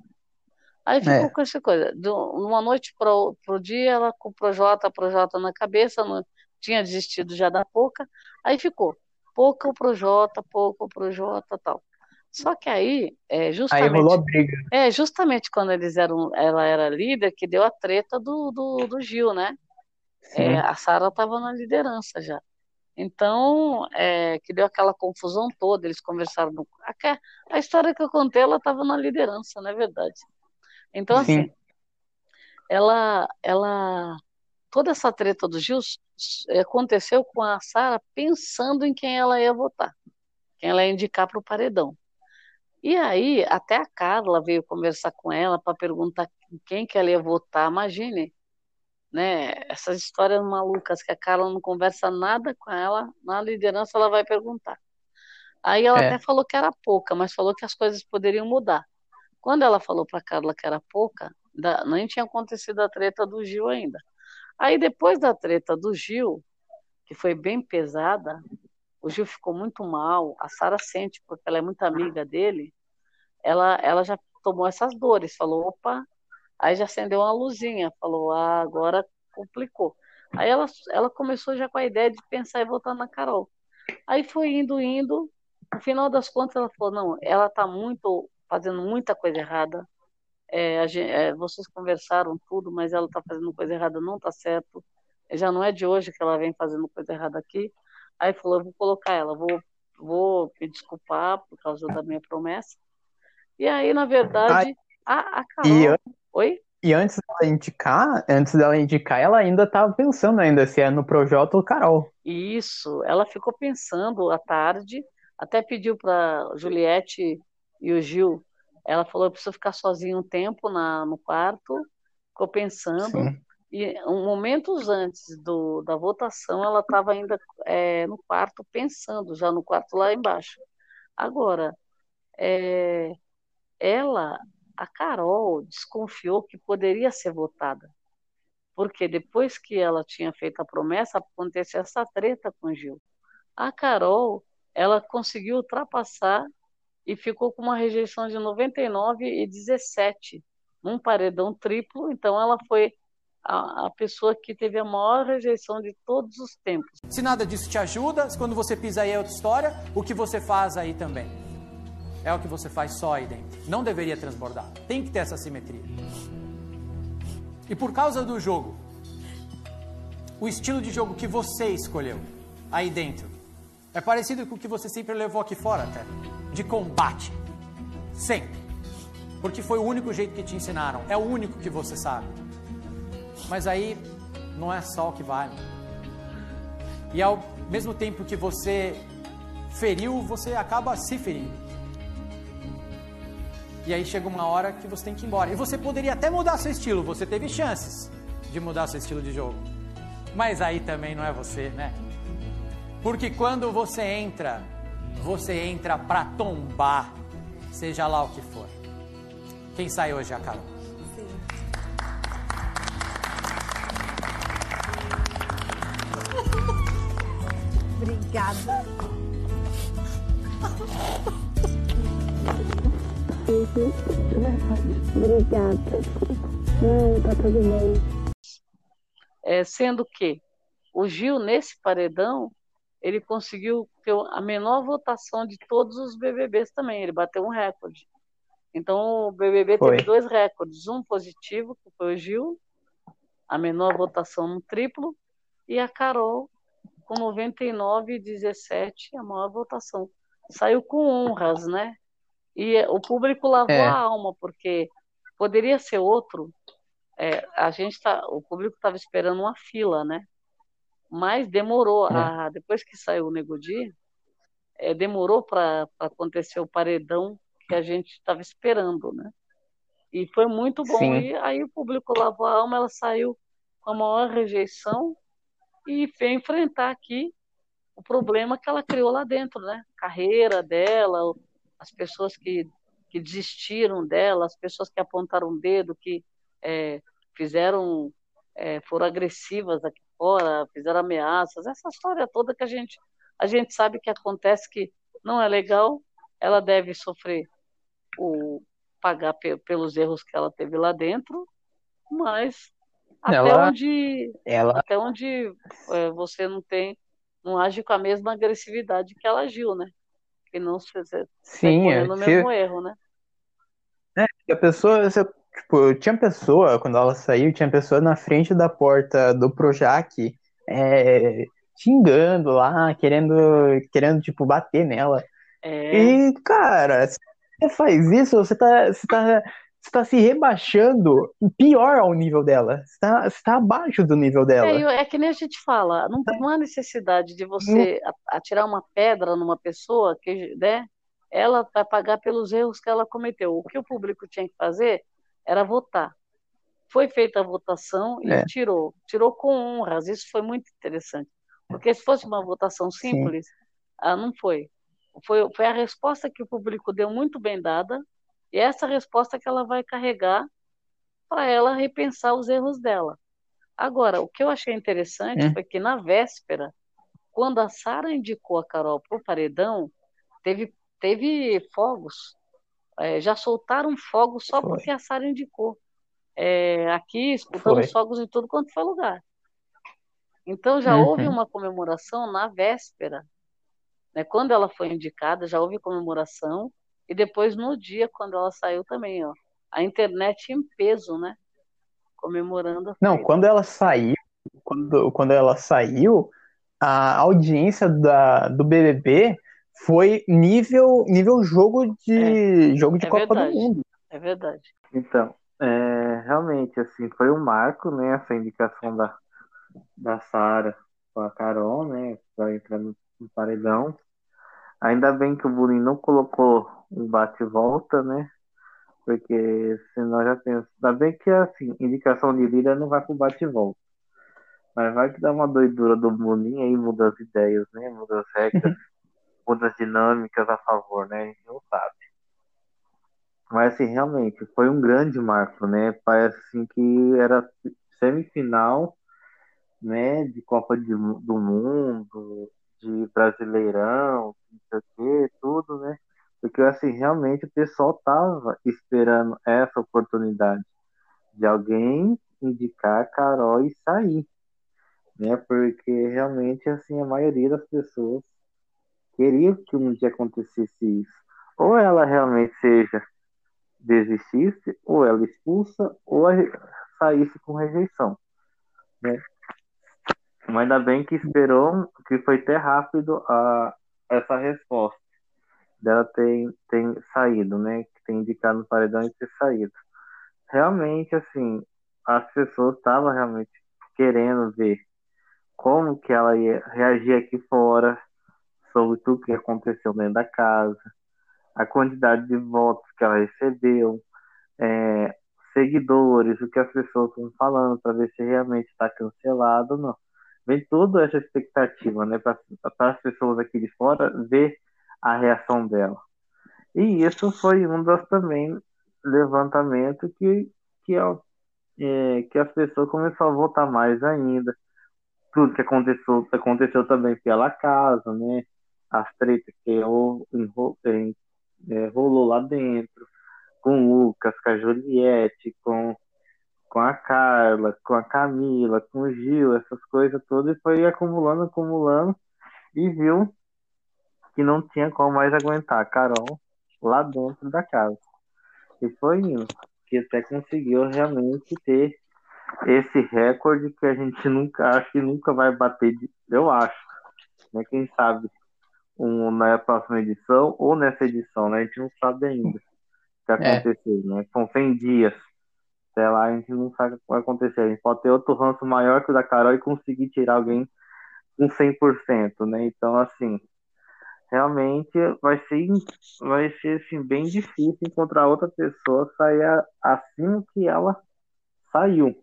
Aí ficou É. com essa coisa. De uma noite para o dia, ela com o Projota, Projota na cabeça, não, tinha desistido já da Poca, aí ficou. Poca, o Projota, Poca, o Projota, tal. Só que aí, é, Aí justamente, rolou a briga. é, justamente quando eles eram, ela era líder, que deu a treta do, do, do Gil, né? É, a Sara estava na liderança já. Então, é, que deu aquela confusão toda, eles conversaram. No, a, a história que eu contei, ela estava na liderança, não é verdade? Então, Sim. assim, ela, ela, toda essa treta do Gil aconteceu com a Sara pensando em quem ela ia votar, quem ela ia indicar para o paredão. E aí, até a Carla veio conversar com ela para perguntar em quem que ela ia votar. Imagine, né? Essas histórias malucas que a Carla não conversa nada com ela, na liderança ela vai perguntar. Aí ela É. até falou que era pouca, mas falou que as coisas poderiam mudar. Quando ela falou para Carla que era pouca, nem tinha acontecido a treta do Gil ainda. Aí depois da treta do Gil, que foi bem pesada, o Gil ficou muito mal, a Sara sente, porque ela é muito amiga dele, ela, ela já tomou essas dores, falou, opa, aí já acendeu uma luzinha, falou, ah, agora complicou. Aí ela, ela começou já com a ideia de pensar em votar na Carol. Aí foi indo, indo, no final das contas ela falou, não, ela tá muito, fazendo muita coisa errada, é, a gen- é, vocês conversaram tudo, mas ela tá fazendo coisa errada, não tá certo, já não é de hoje que ela vem fazendo coisa errada aqui, aí falou, eu vou colocar ela, vou, vou me desculpar por causa da minha promessa, e aí, na verdade, a, a E, Carol... an- Oi? e antes dela indicar, antes dela indicar, ela ainda tava pensando ainda se é no Projota ou Carol. Isso, ela ficou pensando à tarde, até pediu para Juliette e o Gil. Ela falou: eu preciso ficar sozinha um tempo na, no quarto. Ficou pensando. Sim. E um momentos antes do, da votação, ela estava ainda é, no quarto pensando, já no quarto lá embaixo. Agora, é, ela, a Carol, desconfiou que poderia ser votada. Porque depois que ela tinha feito a promessa, aconteceu essa treta com o Gil. A Carol, ela conseguiu ultrapassar e ficou com uma rejeição de 99 e 17, num paredão triplo. Então, ela foi a, a pessoa que teve a maior rejeição de todos os tempos. Se nada disso te ajuda, quando você pisa aí é outra história, o que você faz aí também. É o que você faz só aí dentro. Não deveria transbordar. Tem que ter essa simetria. E por causa do jogo, o estilo de jogo que você escolheu aí dentro é parecido com o que você sempre levou aqui fora, até. De combate. Sempre. Porque foi o único jeito que te ensinaram. É o único que você sabe. Mas aí não é só o que vale. E ao mesmo tempo que você feriu, você acaba se ferindo. E aí chega uma hora que você tem que ir embora. E você poderia até mudar seu estilo, você teve chances de mudar seu estilo de jogo. Mas aí também não é você, né? Porque quando você entra, você entra pra tombar, seja lá o que for. Quem sai hoje é a Carol. Obrigada. Obrigada. Não, tá tudo bem. É, sendo que o Gil, nesse paredão, ele conseguiu ter a menor votação de todos os BBBs também. Ele bateu um recorde. Então, o BBB Foi. teve dois recordes. Um positivo, que foi o Gil, a menor votação no triplo, e a Carol, com 99,17, a maior votação. Saiu com honras, né? E o público lavou É. a alma, porque poderia ser outro. É, a gente tá, o público estava esperando uma fila, né? Mas demorou. É. A, depois que saiu o Negudi, é, demorou para acontecer o paredão que a gente estava esperando, né? E foi muito bom. Sim. E aí o público lavou a alma, ela saiu com a maior rejeição e veio enfrentar aqui o problema que ela criou lá dentro, né? Carreira dela, as pessoas que, que desistiram dela, as pessoas que apontaram o dedo, que é, fizeram, é, foram agressivas aqui fora, fizeram ameaças, essa história toda que a gente, a gente sabe que acontece que não é legal, ela deve sofrer o pagar pe- pelos erros que ela teve lá dentro, mas até Ela- onde Ela, até onde é, você não tem, não age com a mesma agressividade que ela agiu, né? Que não se, se, sim, é, no mesmo erro, né? a pessoa, tipo, tinha pessoa, quando ela saiu, tinha pessoa na frente da porta do Projac, é, xingando lá, querendo, querendo, tipo, bater nela. É, E, cara, se você faz isso, você tá, você tá, você tá se rebaixando pior ao nível dela. Você tá, você tá abaixo do nível dela. é, é que nem a gente fala, não, não há necessidade de você atirar uma pedra numa pessoa que, né? Ela vai pagar pelos erros que ela cometeu. O que o público tinha que fazer era votar. Foi feita a votação e É. tirou. Tirou com honras. Isso foi muito interessante. Porque se fosse uma votação simples, ah, não foi. foi. Foi a resposta que o público deu muito bem dada, e é essa resposta que ela vai carregar para ela repensar os erros dela. Agora, o que eu achei interessante Hum. foi que na véspera, quando a Sara indicou a Carol para o paredão, teve, teve fogos. É, já soltaram fogos só Foi. porque a Sara indicou. É, aqui, escutando Foi. os fogos em tudo quanto foi lugar. Então já Uhum. houve uma comemoração na véspera, né? Quando ela foi indicada, já houve comemoração e depois no dia quando ela saiu também, ó, a internet em peso, né? Comemorando Não, quando ela saiu, quando, quando ela saiu, a audiência da, do BBB foi nível, nível jogo de, jogo de é Copa do verdade. Mundo. É verdade. Então, é, realmente, assim, foi um marco, né, essa indicação da, da Sara com a Carol, né, para entrar no, no paredão. Ainda bem que o Boninho não colocou um bate e volta, né, porque senão já pensa. Ainda bem que, assim, indicação de líder não vai pro bate e volta. Mas vai que dá uma doidura do Boninho aí, muda as ideias, né, muda as regras, muda as dinâmicas a favor, né, a gente não sabe. Mas assim, realmente, foi um grande marco, né? Parece assim que era semifinal, né? De Copa de- do Mundo, de Brasileirão, não sei o quê, tudo, né? Porque assim, realmente o pessoal tava esperando essa oportunidade de alguém indicar a Carol e sair, né? Porque realmente assim, a maioria das pessoas queria que um dia acontecesse isso. Ou ela realmente seja desistisse, ou ela expulsa, ou saísse com rejeição. Né? Mas ainda bem que esperou, que foi até rápido a, essa resposta dela ter, ter saído, né? Que tem indicado no paredão e ter saído. Realmente, assim, as pessoas estavam realmente querendo ver como que ela ia reagir aqui fora sobre tudo que aconteceu dentro da casa a quantidade de votos que ela recebeu, é, seguidores, o que as pessoas estão falando, para ver se realmente está cancelado ou não. Vem toda essa expectativa, né, para as pessoas aqui de fora ver a reação dela. E isso foi um dos também levantamentos que, que, é, que as pessoas começaram a votar mais ainda. Tudo que aconteceu, aconteceu também pela casa, né? As tretas que em, é, rolou lá dentro, com o Lucas, com a Juliette, com, com a Carla, com a Camila, com o Gil, essas coisas todas, e foi acumulando, acumulando, e viu que não tinha como mais aguentar a Carol lá dentro da casa. E foi indo, que até conseguiu realmente ter esse recorde que a gente nunca, acho que nunca vai bater, de, eu acho, né? Quem sabe um, na próxima edição ou nessa edição, né? A gente não sabe ainda o que É. acontecer, né? São 100 dias. Até lá a gente não sabe o que vai acontecer. A gente pode ter outro ranço maior que o da Carol e conseguir tirar alguém com 100%, né? Então, assim, realmente vai ser, vai ser assim, bem difícil encontrar outra pessoa sair a- acima que ela saiu.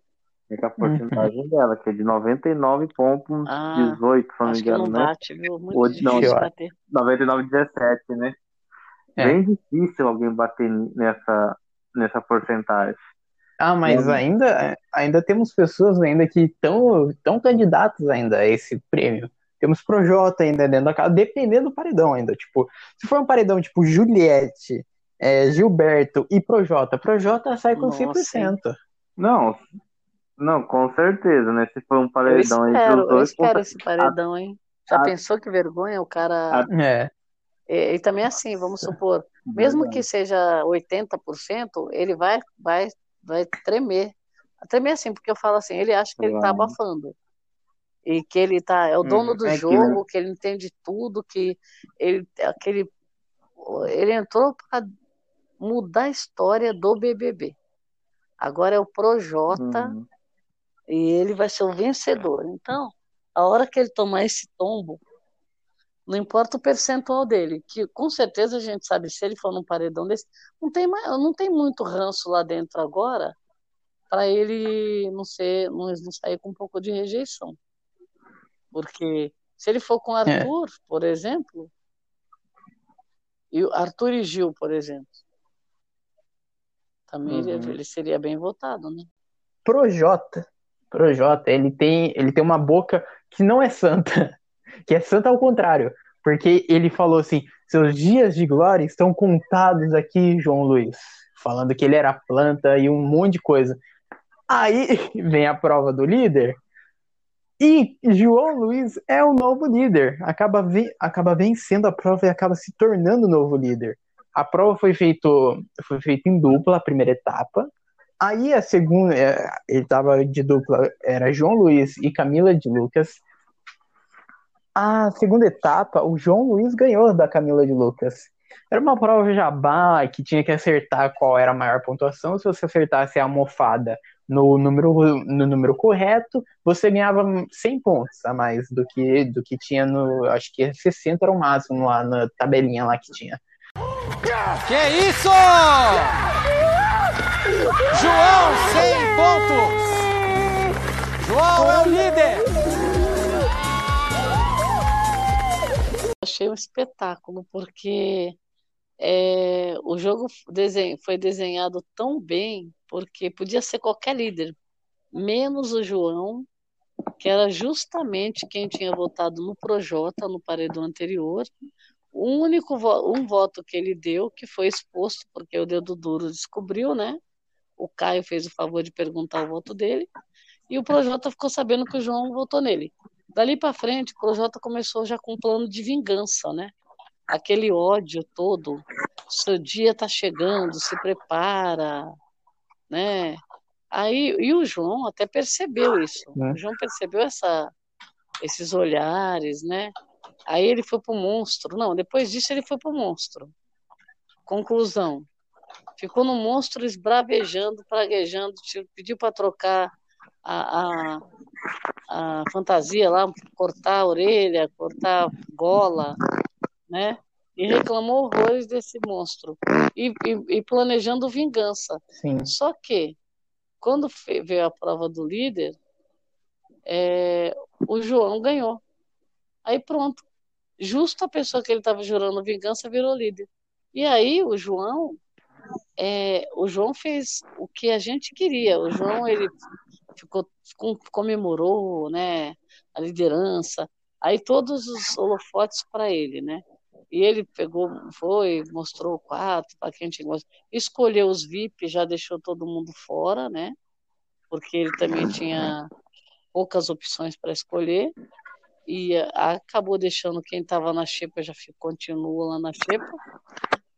É que a porcentagem dela, que é de 99,18, Ah, se não me não engano, né? bate, viu? Muito Ou, não, difícil eu- bater. 99,17, né? É. Bem difícil alguém bater nessa, nessa porcentagem. Ah, mas ainda, ainda temos pessoas ainda que estão tão candidatos ainda a esse prêmio. Temos Projota ainda dentro da casa, dependendo do paredão ainda. Tipo, se for um paredão tipo Juliette, é, Gilberto e Projota, Projota sai com Nossa, 100%. Não, não, com certeza, né? Se for um Eu paredão entre espero, os eu dois, com espero esse paredão, hein? Já a- pensou que vergonha o cara. a- É. E, e também assim, vamos supor, mesmo que seja 80%, ele vai, vai, vai tremer. Tremer assim, porque eu falo assim, ele acha que ele tá abafando. E que ele tá, é o dono Uhum. do É que- jogo, que ele entende tudo, que ele, aquele, ele entrou para mudar a história do BBB. Agora é o Projota Uhum. E ele vai ser o vencedor. Então, a hora que ele tomar esse tombo, não importa o percentual dele, que com certeza a gente sabe, se ele for num paredão desse, não tem, mais, não tem muito ranço lá dentro agora para ele não ser, não, não sair com um pouco de rejeição. Porque se ele for com o Arthur, por exemplo, e o Arthur e Gil, por exemplo, também ele, Uhum. ele seria bem votado, né? Projota. Projota, ele tem, ele tem uma boca que não é santa, que é santa ao contrário, porque ele falou assim: seus dias de glória estão contados aqui, João Luiz, falando que ele era planta e um monte de coisa. Aí vem a prova do líder e João Luiz é o novo líder, acaba, acaba vencendo a prova e acaba se tornando o novo líder. A prova foi feito, foi feita em dupla, a primeira etapa. Aí a segunda, é, ele tava de dupla, era João Luiz e Camila de Lucas. A segunda etapa, o João Luiz ganhou da Camila de Lucas. Era uma prova jabá que tinha que acertar qual era a maior pontuação. Se você acertasse a almofada no número, no número correto, você ganhava 100 pontos a mais do que, do que tinha no. Acho que 60 era o máximo lá na tabelinha lá que tinha. Que isso? João, 100 pontos. João é o líder. achei um espetáculo, porque é, o jogo desen- foi desenhado tão bem, porque podia ser qualquer líder, menos o João, que era justamente quem tinha votado no Projota no paredão anterior. O único vo- um voto que ele deu, que foi exposto, porque o dedo duro descobriu, né? O Caio fez o favor de perguntar o voto dele, e o Projota ficou sabendo que o João votou nele. Dali para frente, o Projota começou já com um plano de vingança, né? Aquele ódio todo, seu dia está chegando, se prepara, né? Aí, e o João até percebeu isso. Né? O João percebeu essa, esses olhares, né? Aí ele foi pro monstro. Não, depois disso ele foi pro monstro. Conclusão. Ficou no monstro esbravejando, praguejando, tipo, pediu para trocar a, a, a fantasia lá, cortar a orelha, cortar a gola, né? E reclamou horrores desse monstro. E, e, e planejando vingança. Sim. Só que, quando veio a prova do líder, é, o João ganhou. Aí pronto. Justo a pessoa que ele estava jurando vingança virou líder. E aí o João, é, o João fez o que a gente queria. O João ele ficou com- comemorou, né, a liderança. Aí todos os holofotes para ele, né? E ele pegou, foi, mostrou o quarto para quem tinha gosto. Escolheu os VIP, já deixou todo mundo fora, né? porque ele também tinha poucas opções para escolher e acabou deixando quem estava na Xepa já ficou, continua lá na Xepa.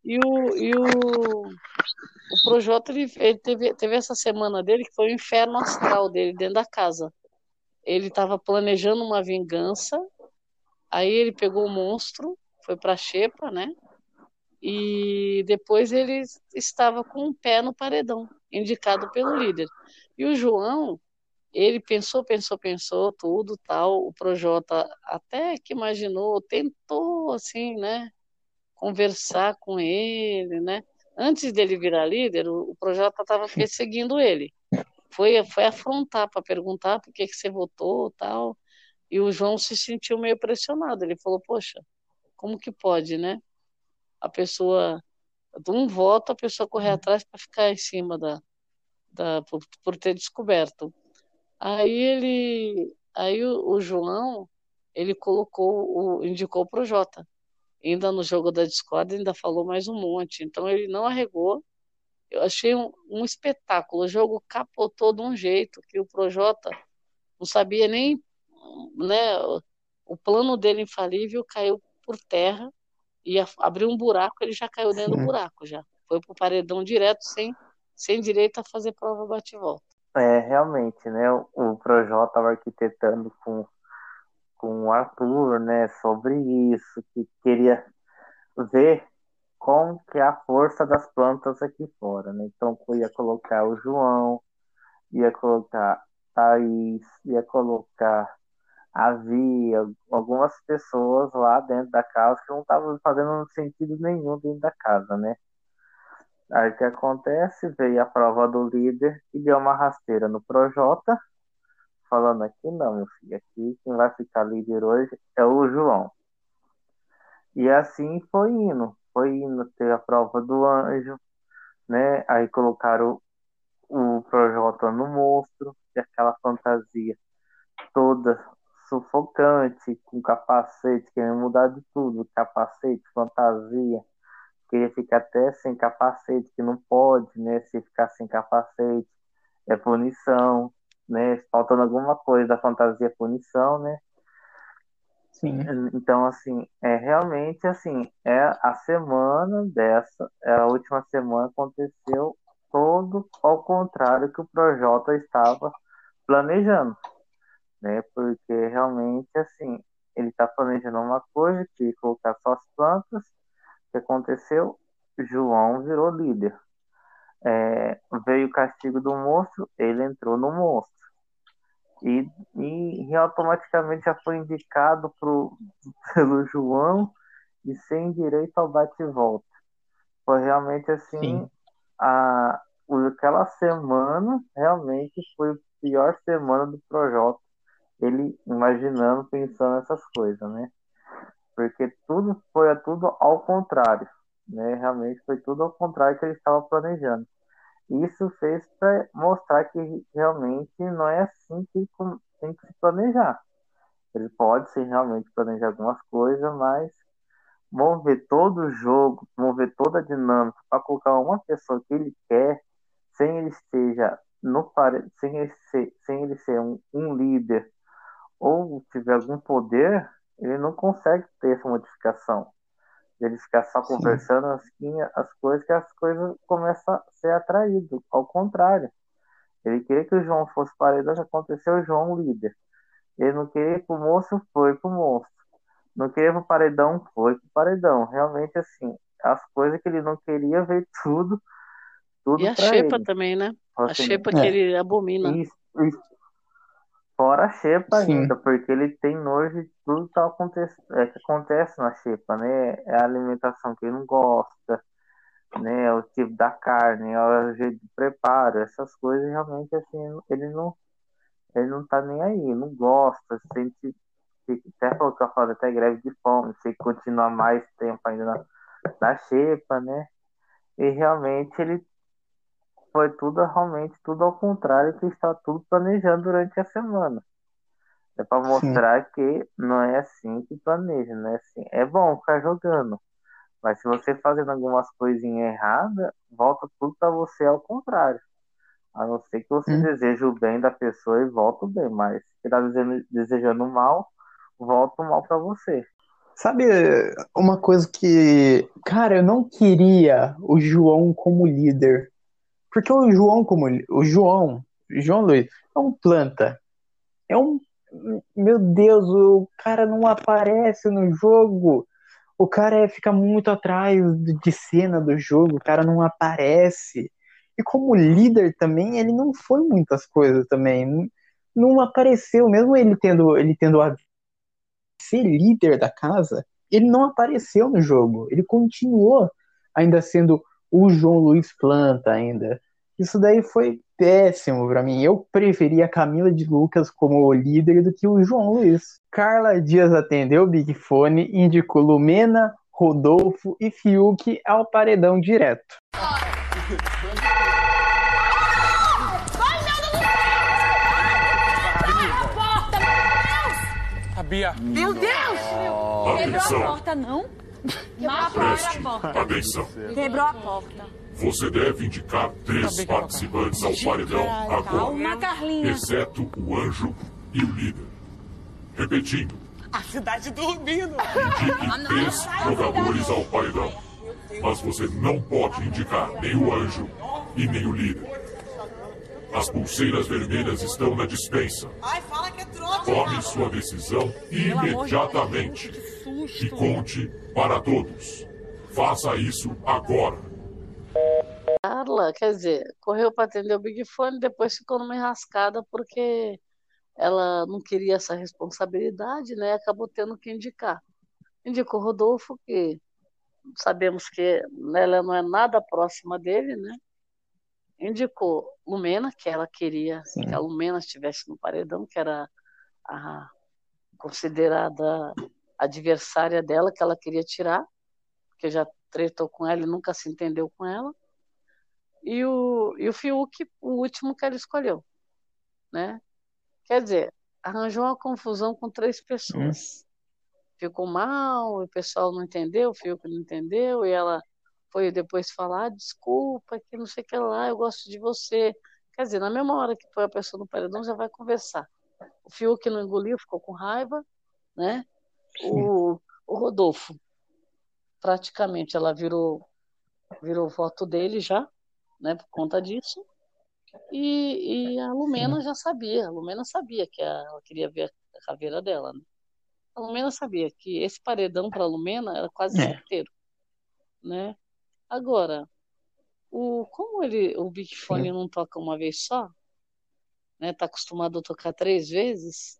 E o, e o, o Projota ele, ele teve, teve essa semana dele que foi o inferno astral dele dentro da casa. Ele estava planejando uma vingança, aí ele pegou o monstro, foi para Xepa, né? E depois ele estava com o pé no paredão, indicado pelo líder. E o João, ele pensou, pensou, pensou, tudo tal. O Projota até que imaginou, tentou, assim, né, conversar com ele, né. Antes dele virar líder, o, o Projota estava perseguindo ele. Foi, foi afrontar para perguntar por que, que você votou, tal. E o João se sentiu meio pressionado. Ele falou: Poxa, como que pode, né? A pessoa, de um voto, a pessoa correr atrás para ficar em cima da, da por, por ter descoberto. Aí ele, aí o, o João, ele colocou, o, indicou o Projota. Ainda no jogo da Discord ainda falou mais um monte. Então ele não arregou. Eu achei um, um espetáculo. O jogo capotou de um jeito que o Projota não sabia nem, né? O plano dele infalível caiu por terra e abriu um buraco, ele já caiu dentro Sim. do buraco já. Foi pro paredão direto sem sem direito a fazer prova bate-volta. É, realmente, né? O Projota estava arquitetando com, com o Arthur, né? Sobre isso, que queria ver como que é a força das plantas aqui fora, né? Então ia colocar o João, ia colocar Thaís, ia colocar havia algumas pessoas lá dentro da casa que não estavam fazendo sentido nenhum dentro da casa, né? Aí o que acontece? Veio a prova do líder e deu uma rasteira no Projota, falando aqui, não, meu filho, aqui quem vai ficar líder hoje é o João. E assim foi indo, foi indo ter a prova do anjo, né? Aí colocaram o, o Projota no monstro, e aquela fantasia toda sufocante, com capacete, querendo mudar de tudo, capacete, fantasia queria ficar até sem capacete, que não pode, né? Se ficar sem capacete é punição, né? Faltando alguma coisa da fantasia é punição, né? Sim. Então, assim, é realmente assim, é a semana dessa, é a última semana aconteceu todo ao contrário que o Projota estava planejando, né? Porque realmente, assim, ele está planejando uma coisa que colocar só as plantas que aconteceu? João virou líder. É, veio o castigo do monstro, ele entrou no monstro. E, e, e automaticamente já foi indicado pro, pelo João e sem direito ao bate-volta. Foi realmente assim, a, aquela semana realmente foi a pior semana do Projota. Ele imaginando, pensando essas coisas, né? porque tudo foi tudo ao contrário, né? Realmente foi tudo ao contrário que ele estava planejando. Isso fez para mostrar que realmente não é assim que tem que se planejar. Ele pode sim realmente planejar algumas coisas, mas mover todo o jogo, mover toda a dinâmica para colocar uma pessoa que ele quer, sem ele esteja no sem ele ser, sem ele ser um, um líder ou tiver algum poder, ele não consegue ter essa modificação. Ele ficar só conversando assim, as coisas que as coisas começam a ser atraído. Ao contrário. Ele queria que o João fosse paredão, que aconteceu o João líder. Ele não queria ir pro monstro, foi pro monstro. Não queria pro paredão, foi pro paredão. Realmente, assim, as coisas que ele não queria, veio tudo. tudo e a xepa ele. também, né? Assim, a xepa é. que ele abomina. Isso, isso. Fora a xepa Sim. ainda, porque ele tem nojo de tudo que acontece, é, que acontece na xepa, né? É a alimentação que ele não gosta, né? É o tipo da carne, é o jeito de preparo, essas coisas realmente assim, ele não ele não tá nem aí, não gosta, sente até falou que eu falo até greve de fome, se continuar mais tempo ainda na, na xepa, né? E realmente ele foi tudo realmente tudo ao contrário que está tudo planejando durante a semana. É para mostrar Sim. que não é assim que planeja, não é assim. É bom ficar jogando, mas se você fazendo algumas coisinhas erradas, volta tudo para você ao contrário. A não ser que você Hum. deseje o bem da pessoa e volta o bem, mas se tá desejando, o mal, volta o mal pra você. Sabe uma coisa que, cara, eu não queria o João como líder. Porque o João como o João, João Luiz, é um planta. É um meu Deus, o cara não aparece no jogo. O cara é- fica muito atrás de cena do jogo, o cara não aparece. E como líder também, ele não foi muitas coisas também. Não, não apareceu, mesmo ele tendo ele tendo a ser líder da casa, ele não apareceu no jogo. Ele continuou ainda sendo o João Luiz Planta ainda. Isso daí foi péssimo pra mim. Eu preferia a Camila de Lucas como líder do que o João Luiz. Carla Dias atendeu o Big Fone e indicou Lumena, Rodolfo e Fiuk ao paredão direto. A Bia. Meu Deus! Quebrou a porta, não? Preste atenção. Quebrou a porta. Você deve indicar três participantes ao paredão agora, Calma, Carlinha. exceto o anjo e o líder. Repetindo, A cidade dormindo. indique três jogadores ao paredão. Mas você não pode indicar nem o anjo e nem o líder. As pulseiras vermelhas estão na dispensa. Ai, fala que é. Tome sua decisão imediatamente. E conte para todos. Faça isso agora. Carla, quer dizer, correu para atender o Big Fone, depois ficou numa enrascada porque ela não queria essa responsabilidade, né? Acabou tendo que indicar. Indicou Rodolfo, que sabemos que ela não é nada próxima dele, né? Indicou Lumena, que ela queria Sim. que a Lumena estivesse no paredão, que era a considerada adversária dela, que ela queria tirar, porque já tretou com ela e nunca se entendeu com ela. E o, e o Fiuk, o último que ela escolheu, né? Quer dizer, arranjou uma confusão com três pessoas. Ficou mal, o pessoal não entendeu, o Fiuk não entendeu, e ela foi depois falar, "Ah, desculpa, que não sei o que lá, eu gosto de você. Quer dizer, na mesma hora que põe a pessoa no paredão, já vai conversar. O Fiuk não engoliu, ficou com raiva, né? O, o Rodolfo, praticamente, ela virou, virou voto dele já, né, por conta disso. E, e a Lumena já sabia, a Lumena sabia que a- ela queria ver a caveira dela, né? A Lumena sabia que esse paredão para a Lumena era quase É. certeiro, né? Agora, o, como ele, o Big Fone não toca uma vez só, né? Tá acostumado a tocar três vezes,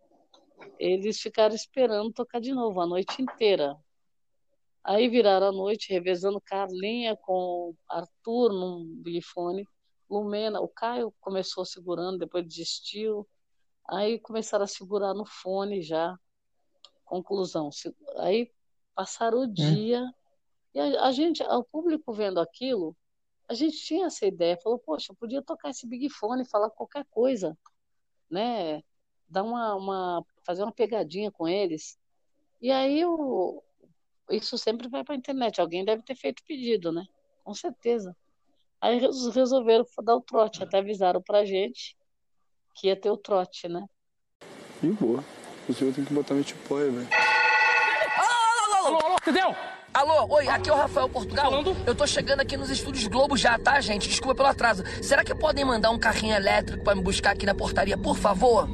eles ficaram esperando tocar de novo a noite inteira. Aí viraram a noite revezando Carlinha com Arthur num Big Fone, Lumena, o Caio começou segurando, depois desistiu. Aí começaram a segurar no fone já. Conclusão. Aí passaram o dia e a, a gente, o público vendo aquilo, a gente tinha essa ideia, falou, poxa, eu podia tocar esse Big Fone, falar qualquer coisa, né? Dar uma, uma fazer uma pegadinha com eles. E aí o, isso sempre vai para a internet. Alguém deve ter feito pedido, né? Com certeza. Aí res- resolveram dar o trote, até avisaram pra gente que ia ter o trote, né? E boa. O senhor tem que botar meu tipóia, velho. Alô, alô, entendeu? Alô, oi, aqui é o Rafael Portugal. Eu tô chegando aqui nos estúdios Globo já, tá, gente? Desculpa pelo atraso. Será que podem mandar um carrinho elétrico pra me buscar aqui na portaria, por favor?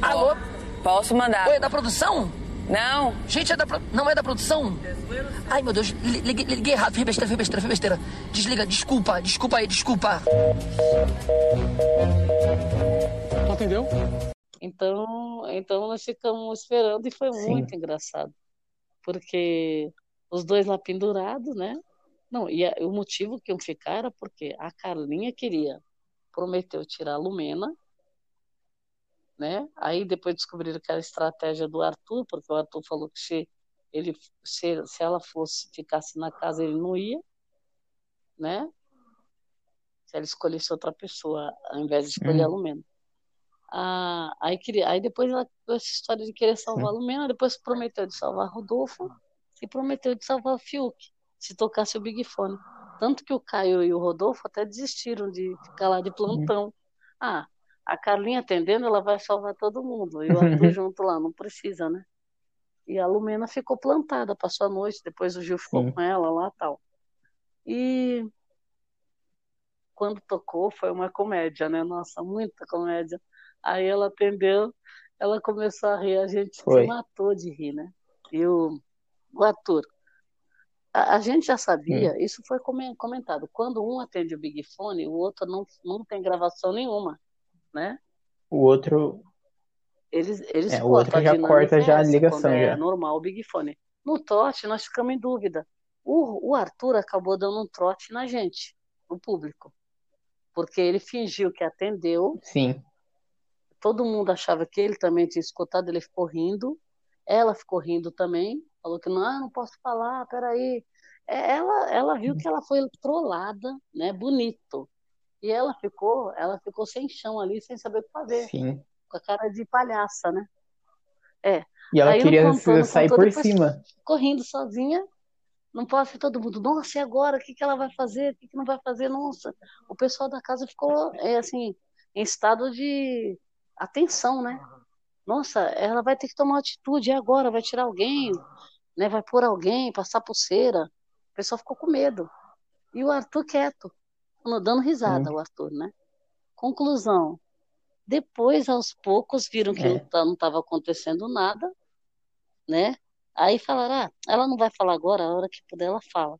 Alô? Posso mandar. Oi, é da produção? Não. Gente, é da pro... não é da produção? Ai, meu Deus, li- liguei, liguei errado. Fui besteira, fui besteira, fui besteira. Desliga, desculpa, desculpa aí, desculpa. Tu atendeu? Então, então nós ficamos esperando e foi Sim. muito engraçado. Porque os dois lá pendurados, né? Não, e a- o motivo que iam ficar era porque a Carlinha queria, prometeu tirar a Lumena, né? Aí depois descobriram que era estratégia do Arthur, porque o Arthur falou que se ele se, se ela fosse ficasse na casa ele não ia, né? Se ela escolhesse outra pessoa ao invés de escolher a Hum. Lumena. Ah, aí, queria, aí depois ela com essa história de querer salvar a Lumena, depois prometeu de salvar Rodolfo e prometeu de salvar o Fiuk. se tocasse o Big Fone. Tanto que o Caio e o Rodolfo até desistiram de ficar lá de plantão. Ah, a Carlinha atendendo, ela vai salvar todo mundo. E o Arthur junto lá, não precisa, né? E a Lumena ficou plantada, passou a noite, depois o Gil ficou Sim. com ela lá tal. E quando tocou foi uma comédia, né? Nossa, muita comédia. Aí ela atendeu, ela começou a rir, a gente Foi. se matou de rir, né? E o, o Arthur. A, a gente já sabia, isso foi come- comentado. Quando um atende o Big Fone, o outro não, não tem gravação nenhuma, né? O outro. Eles, eles É, o outro já corta já a essa, ligação, é já. normal o Big Fone. No trote, nós ficamos em dúvida. O, o Arthur acabou dando um trote na gente, no público. Porque ele fingiu que atendeu, Sim. todo mundo achava que ele também tinha escutado, ele ficou rindo, ela ficou rindo também, falou que não, não posso falar, peraí. É, Ela, ela viu que ela foi trollada, né, bonito. E ela ficou, ela ficou sem chão ali, sem saber o que fazer, Sim. com a cara de palhaça, né? É. E ela Aí queria sair por cima. ficou rindo sozinha. Não pode ser todo mundo, nossa, e agora? O que que ela vai fazer? O que que não vai fazer? Nossa, o pessoal da casa ficou, é, assim, em estado de atenção, né? Nossa, ela vai ter que tomar uma atitude, e agora? Vai tirar alguém, né? Vai pôr alguém, passar pulseira. O pessoal ficou com medo. E o Arthur quieto, dando risada, Sim. o Arthur, né? Conclusão. Depois, aos poucos, viram que É. não estava acontecendo nada, né? Aí falaram, ah, ela não vai falar agora, a hora que puder ela fala.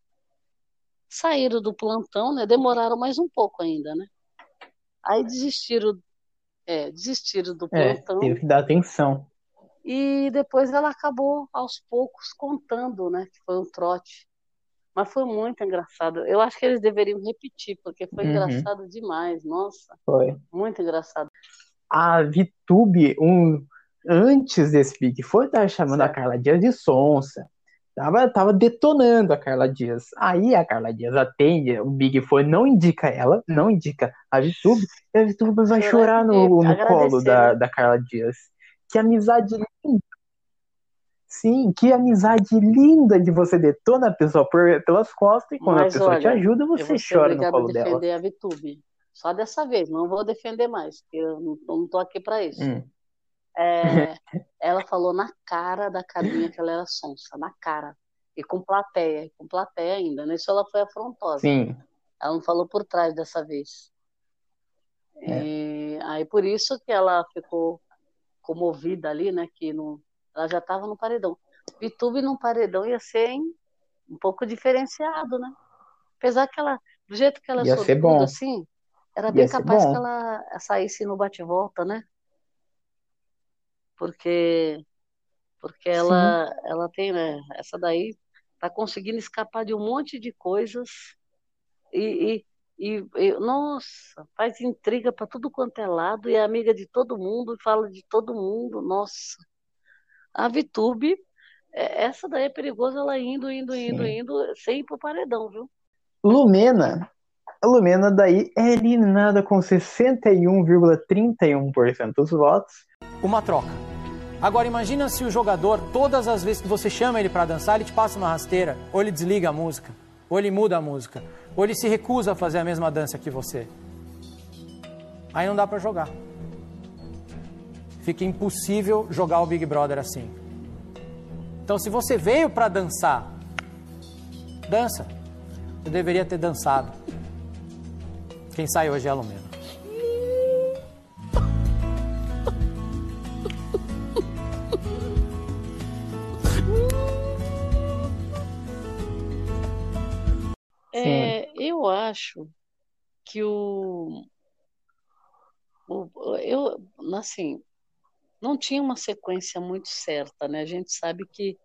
Saíram do plantão, né? Demoraram mais um pouco ainda, né? Aí desistiram, é, desistiram do É, plantão teve que dar atenção. e depois ela acabou aos poucos contando, né? Que foi um trote. Mas foi muito engraçado. Eu acho que eles deveriam repetir, porque foi Uhum. engraçado demais. Nossa, Foi. muito engraçado. A VTube, um, antes desse Big Four, tava chamando a Certo. Carla Dias de sonsa. Tava, tava detonando a Carla Dias. Aí a Carla Dias atende, o Big Four não indica ela, não indica a VTube, e a VTube vai Chorar no, no colo da, da Carla Dias. Que amizade linda. Sim, que amizade linda de você detona a pessoa por, pelas costas e quando Mas a pessoa te olha, ajuda, eu você vou chora no obrigada a colo dela. defender a VTube. Só dessa vez, não vou defender mais, porque eu não, não tô aqui para isso. Hum. É, ela falou na cara da Carminha que ela era sonsa, na cara. E com plateia, e com plateia ainda. Nisso ela foi afrontosa. Sim, Ela não falou por trás dessa vez. É. E aí por isso que ela ficou comovida ali, né? Que não, ela já estava no paredão. Vitube no paredão ia ser hein, um pouco diferenciado, né? Apesar que ela, do jeito que ela Ia ser sortuda bom. assim, era Ia bem ser capaz que ela saísse no bate-volta, né? Porque porque ela ela tem, né? Essa daí tá conseguindo escapar de um monte de coisas e, e, e- e, nossa, faz intriga para tudo quanto é lado e é amiga de todo mundo, fala de todo mundo, nossa. A Vitube, é- essa daí é perigosa, ela indo, indo, indo, Sim. indo, sem ir pro paredão, viu? Lumena. A Lumena daí é eliminada com 61,31% dos votos. Uma troca. Agora imagina se o jogador, todas as vezes que você chama ele para dançar, ele te passa uma rasteira, ou ele desliga a música, ou ele muda a música, ou ele se recusa a fazer a mesma dança que você. Aí não dá para jogar. Fica impossível jogar o Big Brother assim. Então se você veio para dançar, dança. Você deveria ter dançado. Quem sai hoje é a Lumena. É, eu acho que o, o- eu assim não tinha uma sequência muito certa, né? A gente sabe que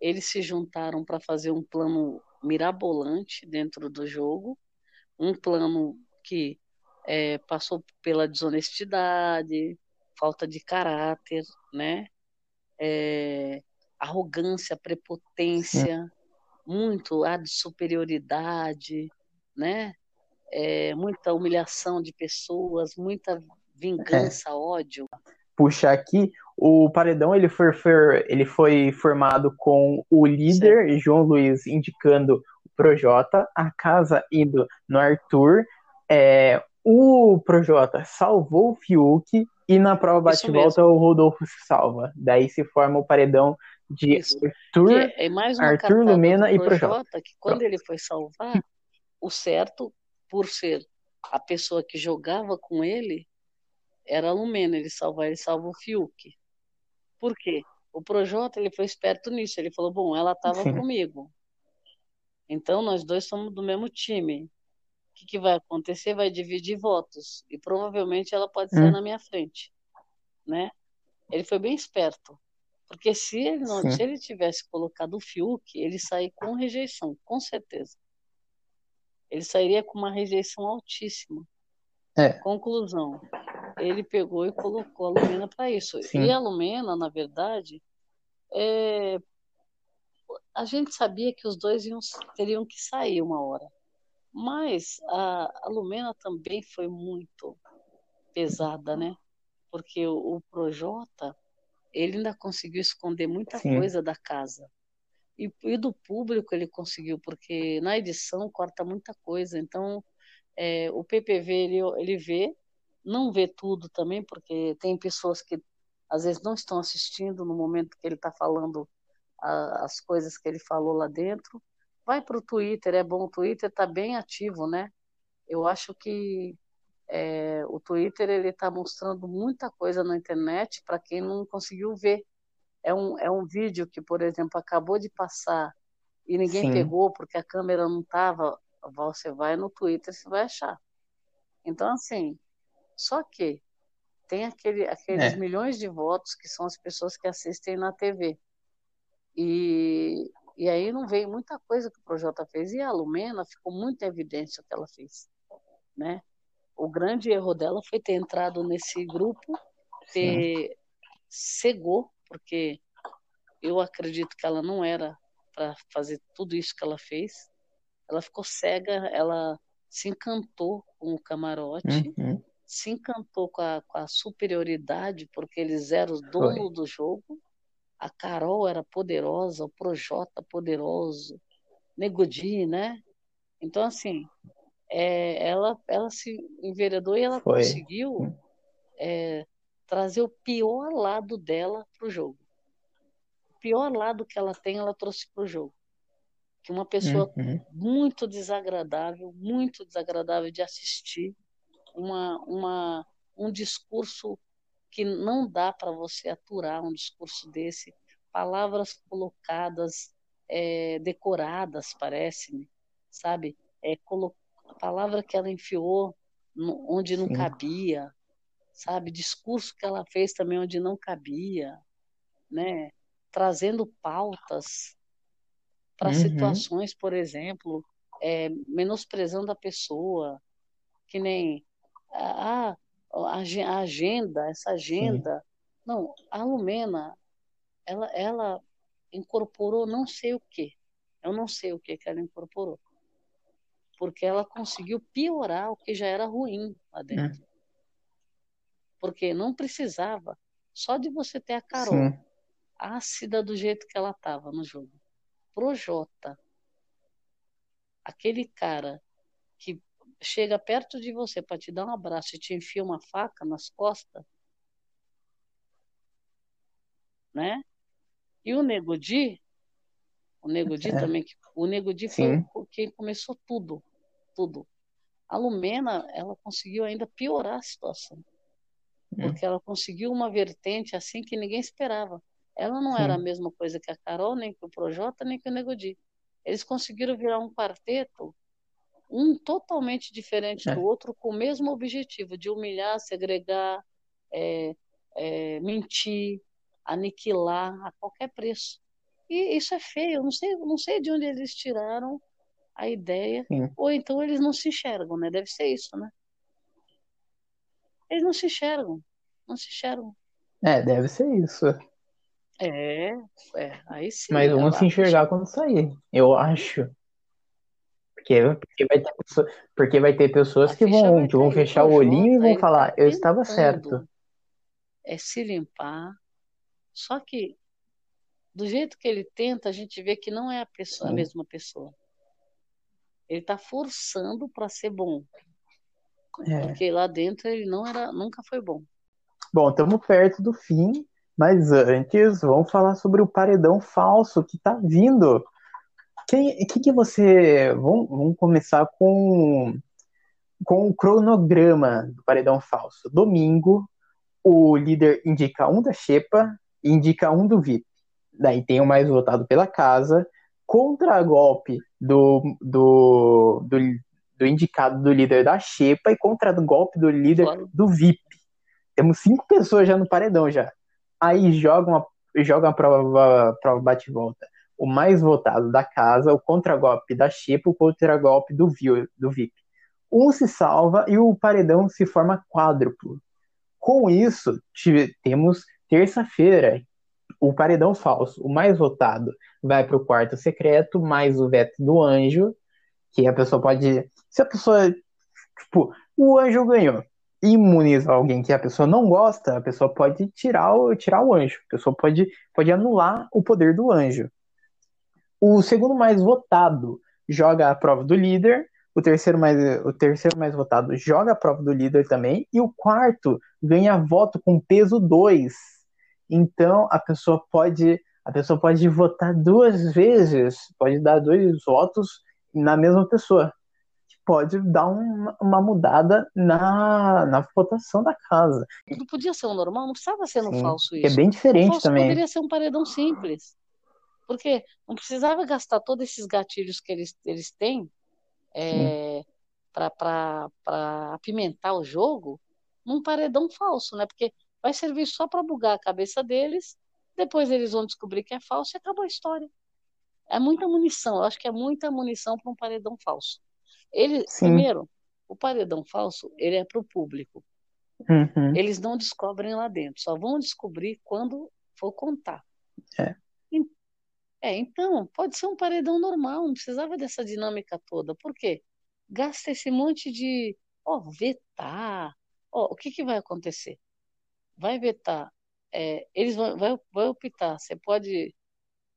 eles se juntaram para fazer um plano mirabolante dentro do jogo, um plano que é, passou pela desonestidade, falta de caráter, né? É, arrogância, prepotência, muito ar de superioridade, né? É, muita humilhação de pessoas, muita vingança, ódio. Puxar aqui, o paredão ele foi, for- ele foi formado com o líder João Luiz indicando o Projota, a casa indo no Arthur, é, o Projota salvou o Fiuk e na prova bate-volta o Rodolfo se salva. Daí se forma o paredão de Isso. Arthur, é Arthur Lumena do e Projota. Projota, que quando ele foi salvar, o certo, por ser a pessoa que jogava com ele, era a Lumena, ele salvar, ele salva o Fiuk. Por quê? O Projota, ele foi esperto nisso, ele falou, bom, ela estava comigo, então nós dois somos do mesmo time. O que, que vai acontecer? Vai dividir votos, e provavelmente ela pode sair Hum. na minha frente, né? Ele foi bem esperto. Porque se ele não, se ele tivesse colocado o Fiuk, ele sair com rejeição, com certeza. Ele sairia com uma rejeição altíssima. É. Conclusão. Ele pegou e colocou a Lumena para isso. Sim. E a Lumena, na verdade, é, a gente sabia que os dois iam, teriam que sair uma hora. Mas a, a Lumena também foi muito pesada, né? Porque o, o Projota, ele ainda conseguiu esconder muita Sim. coisa da casa. E, e do público ele conseguiu, porque na edição corta muita coisa. Então, é, o PPV ele, ele vê, não vê tudo também, porque tem pessoas que às vezes não estão assistindo no momento que ele está falando a- as coisas que ele falou lá dentro. Vai para o Twitter, é bom, o Twitter está bem ativo, né? Eu acho que é, o Twitter ele está mostrando muita coisa na internet para quem não conseguiu ver. É um, é um vídeo que, por exemplo, acabou de passar e ninguém Sim. pegou porque a câmera não estava. Você vai no Twitter, você vai achar. Então, assim, só que tem aquele, aqueles É. milhões de votos que são as pessoas que assistem na TV. E, e aí não veio muita coisa que o Projota fez. E a Lumena ficou muito evidência o que ela fez. Né? O grande erro dela foi ter entrado nesse grupo, ter cegou, porque eu acredito que ela não era para fazer tudo isso que ela fez. Ela ficou cega, ela se encantou com o camarote, Uhum. Se encantou com a, com a superioridade, porque eles eram os donos do jogo. A Carol era poderosa, o Projota poderoso, Nego Di, né? Então, assim, é, ela, ela se enveredou e ela Foi. conseguiu é, trazer o pior lado dela para o jogo. O pior lado que ela tem, ela trouxe para o jogo. Que uma pessoa Uhum. muito desagradável, muito desagradável de assistir, uma, uma, um discurso que não dá para você aturar um discurso desse, palavras colocadas, é, decoradas, parece-me, sabe? É. A palavra que ela enfiou no- onde não Sim. cabia, sabe? Discurso que ela fez também onde não cabia, né? Trazendo pautas para Uhum. situações, por exemplo, é, menosprezando a pessoa, que nem ah, a, ag- a agenda, essa agenda. Não, a Lumena, ela, ela incorporou não sei o que. Eu não sei o que que ela incorporou. Porque ela conseguiu piorar o que já era ruim lá dentro. Porque não precisava. Só de você ter a Carol Sim. ácida do jeito que ela estava no jogo. Projota. Aquele cara que chega perto de você para te dar um abraço e te enfia uma faca nas costas, né? E o Nego Di, o Nego Di É. também, o Nego Di foi Sim. quem começou tudo, tudo. A Lumena, ela conseguiu ainda piorar a situação, Hum. porque ela conseguiu uma vertente assim que ninguém esperava. Ela não era a Sim. mesma coisa que a Carol, nem que o Projota, nem que o Nego Di. Eles conseguiram virar um quarteto, um totalmente diferente É. do outro, com o mesmo objetivo de humilhar, segregar, é, é, mentir, aniquilar a qualquer preço. E isso é feio. Eu não sei, não sei de onde eles tiraram a ideia, Sim. ou então eles não se enxergam, né? Deve ser isso, né? Eles não se enxergam, não se enxergam. É, deve ser isso. É, é, aí sim. Mas vão ela se enxergar quando sair, eu acho. Porque, porque, vai, ter pessoa- porque vai ter pessoas que vão, que vão fechar o olhinho e vão falar, eu estava certo. é se limpar. Só que do jeito que ele tenta, a gente vê que não é a pessoa, a mesma pessoa. Ele tá forçando para ser bom. É. Porque lá dentro ele não era, nunca foi bom. Bom, estamos perto do fim, mas antes vamos falar sobre o paredão falso que tá vindo. Quem, que, que você. Vamos, vamos começar com, com o cronograma do paredão falso. Domingo, o líder indica um da Xepa e indica um do VIP. Daí tem o mais votado pela casa, contra golpe do, do, do, do indicado do líder da Xepa e contra golpe do líder do VIP. Temos cinco pessoas já no paredão já. Aí jogam a, jogam a prova, prova bate-volta. O mais votado da casa, o contragolpe da Xepa, o contragolpe do, do VIP. Um se salva e o paredão se forma quádruplo. Com isso, temos terça-feira, o paredão falso. O mais votado vai para o quarto secreto, mais o veto do anjo, que a pessoa pode. Se a pessoa. Tipo, o anjo ganhou. Imuniza alguém que a pessoa não gosta, a pessoa pode tirar o, tirar o anjo. A pessoa pode, pode anular o poder do anjo. O segundo mais votado joga a prova do líder. O terceiro mais, o terceiro mais votado joga a prova do líder também. E o quarto ganha voto com peso 2. Então a pessoa pode a pessoa pode votar duas vezes, pode dar dois votos na mesma pessoa. Pode dar uma, uma mudada na, na votação da casa. Não podia ser um normal, não precisava ser no falso é isso. bem O diferente também. poderia ser um paredão simples. Porque não precisava gastar todos esses gatilhos que eles, eles têm é, para apimentar o jogo num paredão falso, né? Porque vai servir só para bugar a cabeça deles, depois eles vão descobrir que é falso e acabou a história. É muita munição, eu acho que é muita munição para um paredão falso. Ele, Sim. primeiro, o paredão falso, ele é para o público. Uhum. Eles não descobrem lá dentro, só vão descobrir quando for contar. É. É, então, pode ser um paredão normal, não precisava dessa dinâmica toda. Por quê? Gasta esse monte de, ó, vetar. Ó, o que que vai acontecer? Vai vetar. É, eles vão, vai, vai optar. Você pode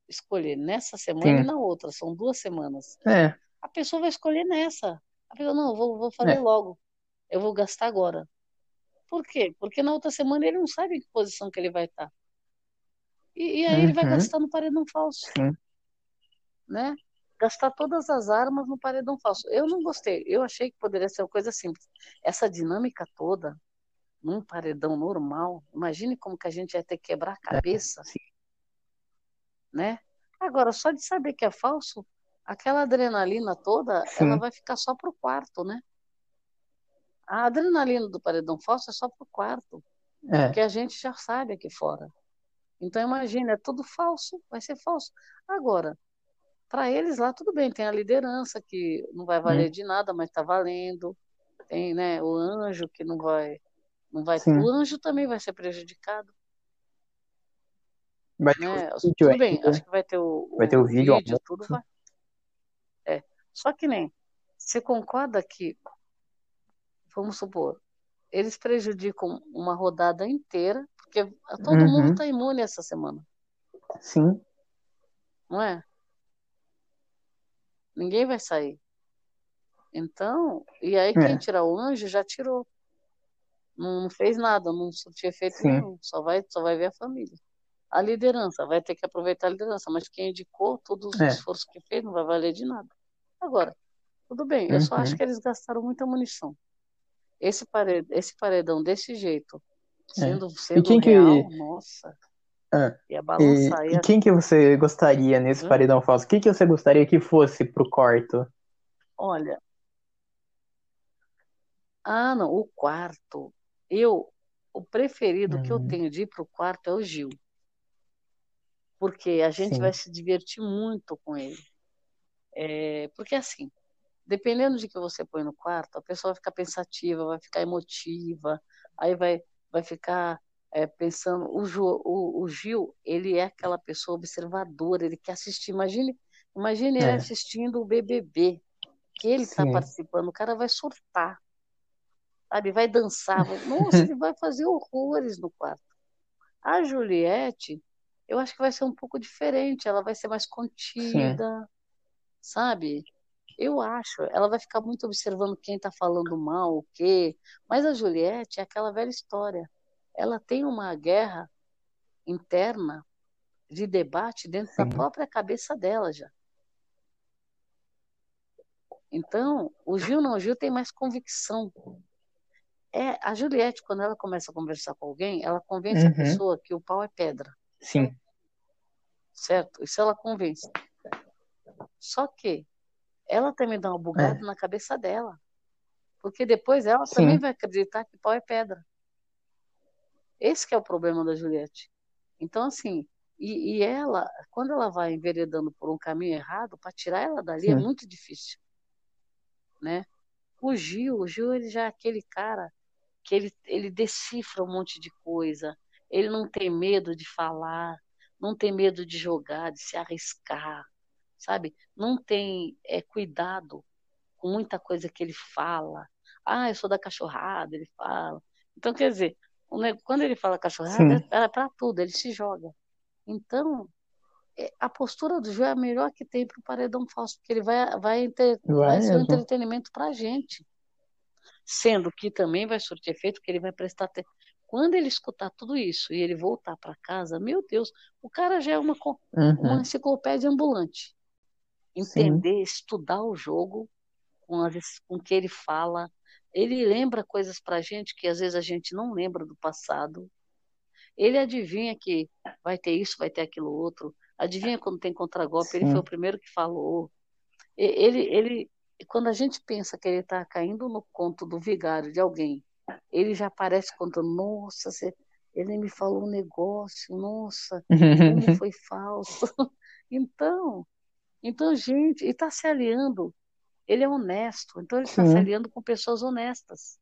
escolher nessa semana e Sim. na outra, são duas semanas. É, A pessoa vai escolher nessa. A pessoa, não, eu vou, vou fazer É. logo. Eu vou gastar agora. Por quê? Porque na outra semana ele não sabe em que posição que ele vai estar. E, e aí ele vai Uhum. gastar no paredão falso, sim. né? Gastar todas as armas no paredão falso. Eu não gostei. Eu achei que poderia ser uma coisa simples. Essa dinâmica toda num paredão normal, imagine como que a gente ia ter que quebrar a cabeça, né? Agora, só de saber que é falso, aquela adrenalina toda, ela Sim. vai ficar só pro quarto, né? A adrenalina do paredão falso é só pro quarto, É. porque a gente já sabe aqui fora. Então imagina, é tudo falso, vai ser falso. Agora, para eles lá tudo bem, tem a liderança que não vai valer Hum. de nada, mas está valendo. Tem, né, o anjo que não vai, não vai. Sim. O anjo também vai ser prejudicado, Vai ter né? o vídeo Tudo bem, ainda. acho que vai ter o, Vai ter o vídeo, vídeo, tudo vai. É. Só que nem, você concorda que, vamos supor, eles prejudicam uma rodada inteira, porque todo Uhum. mundo está imune essa semana, Sim. não é? Ninguém vai sair. Então, e aí quem É. tirar o anjo já tirou. Não, não fez nada, não surtiu efeito Sim. nenhum, só vai, só vai ver a família. A liderança, vai ter que aproveitar a liderança, mas quem indicou todos os É. esforços que fez não vai valer de nada. Agora, tudo bem, eu só Uhum. acho que eles gastaram muita munição. Esse paredão, esse paredão desse jeito, sendo, sendo É. quem que- real, nossa, Ah, ia E, balançar. e Ia... quem que você gostaria nesse Hã? paredão falso? Quem que você gostaria que fosse pro quarto? Olha, ah, não, o quarto. Eu, o preferido que eu Uhum. tenho de ir pro quarto é o Gil. Porque a gente Sim. vai se divertir muito com ele. É, porque assim, dependendo de que você põe no quarto, a pessoa vai ficar pensativa, vai ficar emotiva, aí vai, vai ficar é, pensando. O, Jo- o, o Gil, ele é aquela pessoa observadora, ele quer assistir. Imagine, imagine ele É. assistindo o BBB, que ele está Sim. participando, o cara vai surtar, sabe? Vai dançar, vai... nossa, ele vai fazer horrores no quarto. A Juliette, eu acho que vai ser um pouco diferente, ela vai ser mais contida, sabe? Eu acho, ela vai ficar muito observando quem está falando mal, o quê. Mas a Juliette é aquela velha história. Ela tem uma guerra interna de debate dentro Sim. da própria cabeça dela já. Então, o Gil não, o Gil tem mais convicção. É, a Juliette, quando ela começa a conversar com alguém, ela convence uhum. a pessoa que o pau é pedra. Sim. Certo? Isso ela convence. Só que ela também dá uma bugada é. na cabeça dela. Porque depois ela Sim. também vai acreditar que pau é pedra. Esse é o problema da Juliette. Então, assim, e, e, ela, quando ela vai enveredando por um caminho errado, para tirar ela dali é Sim. é muito difícil. Né? O Gil, o Gil ele já é aquele cara que ele, ele decifra um monte de coisa, ele não tem medo de falar, não tem medo de jogar, de se arriscar, sabe? Não tem é, cuidado com muita coisa que ele fala. Ah, eu sou da cachorrada, ele fala. Então, quer dizer, quando ele fala cachorrada, Sim. é para tudo, ele se joga. Então, é, a postura do João é a melhor que tem para o paredão falso, porque ele vai, vai, vai, vai ser um entretenimento para a gente. Sendo que também vai surtir efeito que ele vai prestar atenção. Quando ele escutar tudo isso e ele voltar para casa, meu Deus, o cara já é uma, uhum. uma enciclopédia ambulante. Entender, Sim. estudar o jogo com, as, com que ele fala. Ele lembra coisas para a gente que às vezes a gente não lembra do passado. Ele adivinha que vai ter isso, vai ter aquilo outro. Adivinha quando tem contragolpe? Ele foi o primeiro que falou. Ele, ele, quando a gente pensa que ele está caindo no conto do vigário de alguém, ele já aparece contando: Nossa, você, ele me falou um negócio, nossa, como foi falso. então, então, gente, ele está se aliando. Ele é honesto, então ele está se aliando com pessoas honestas.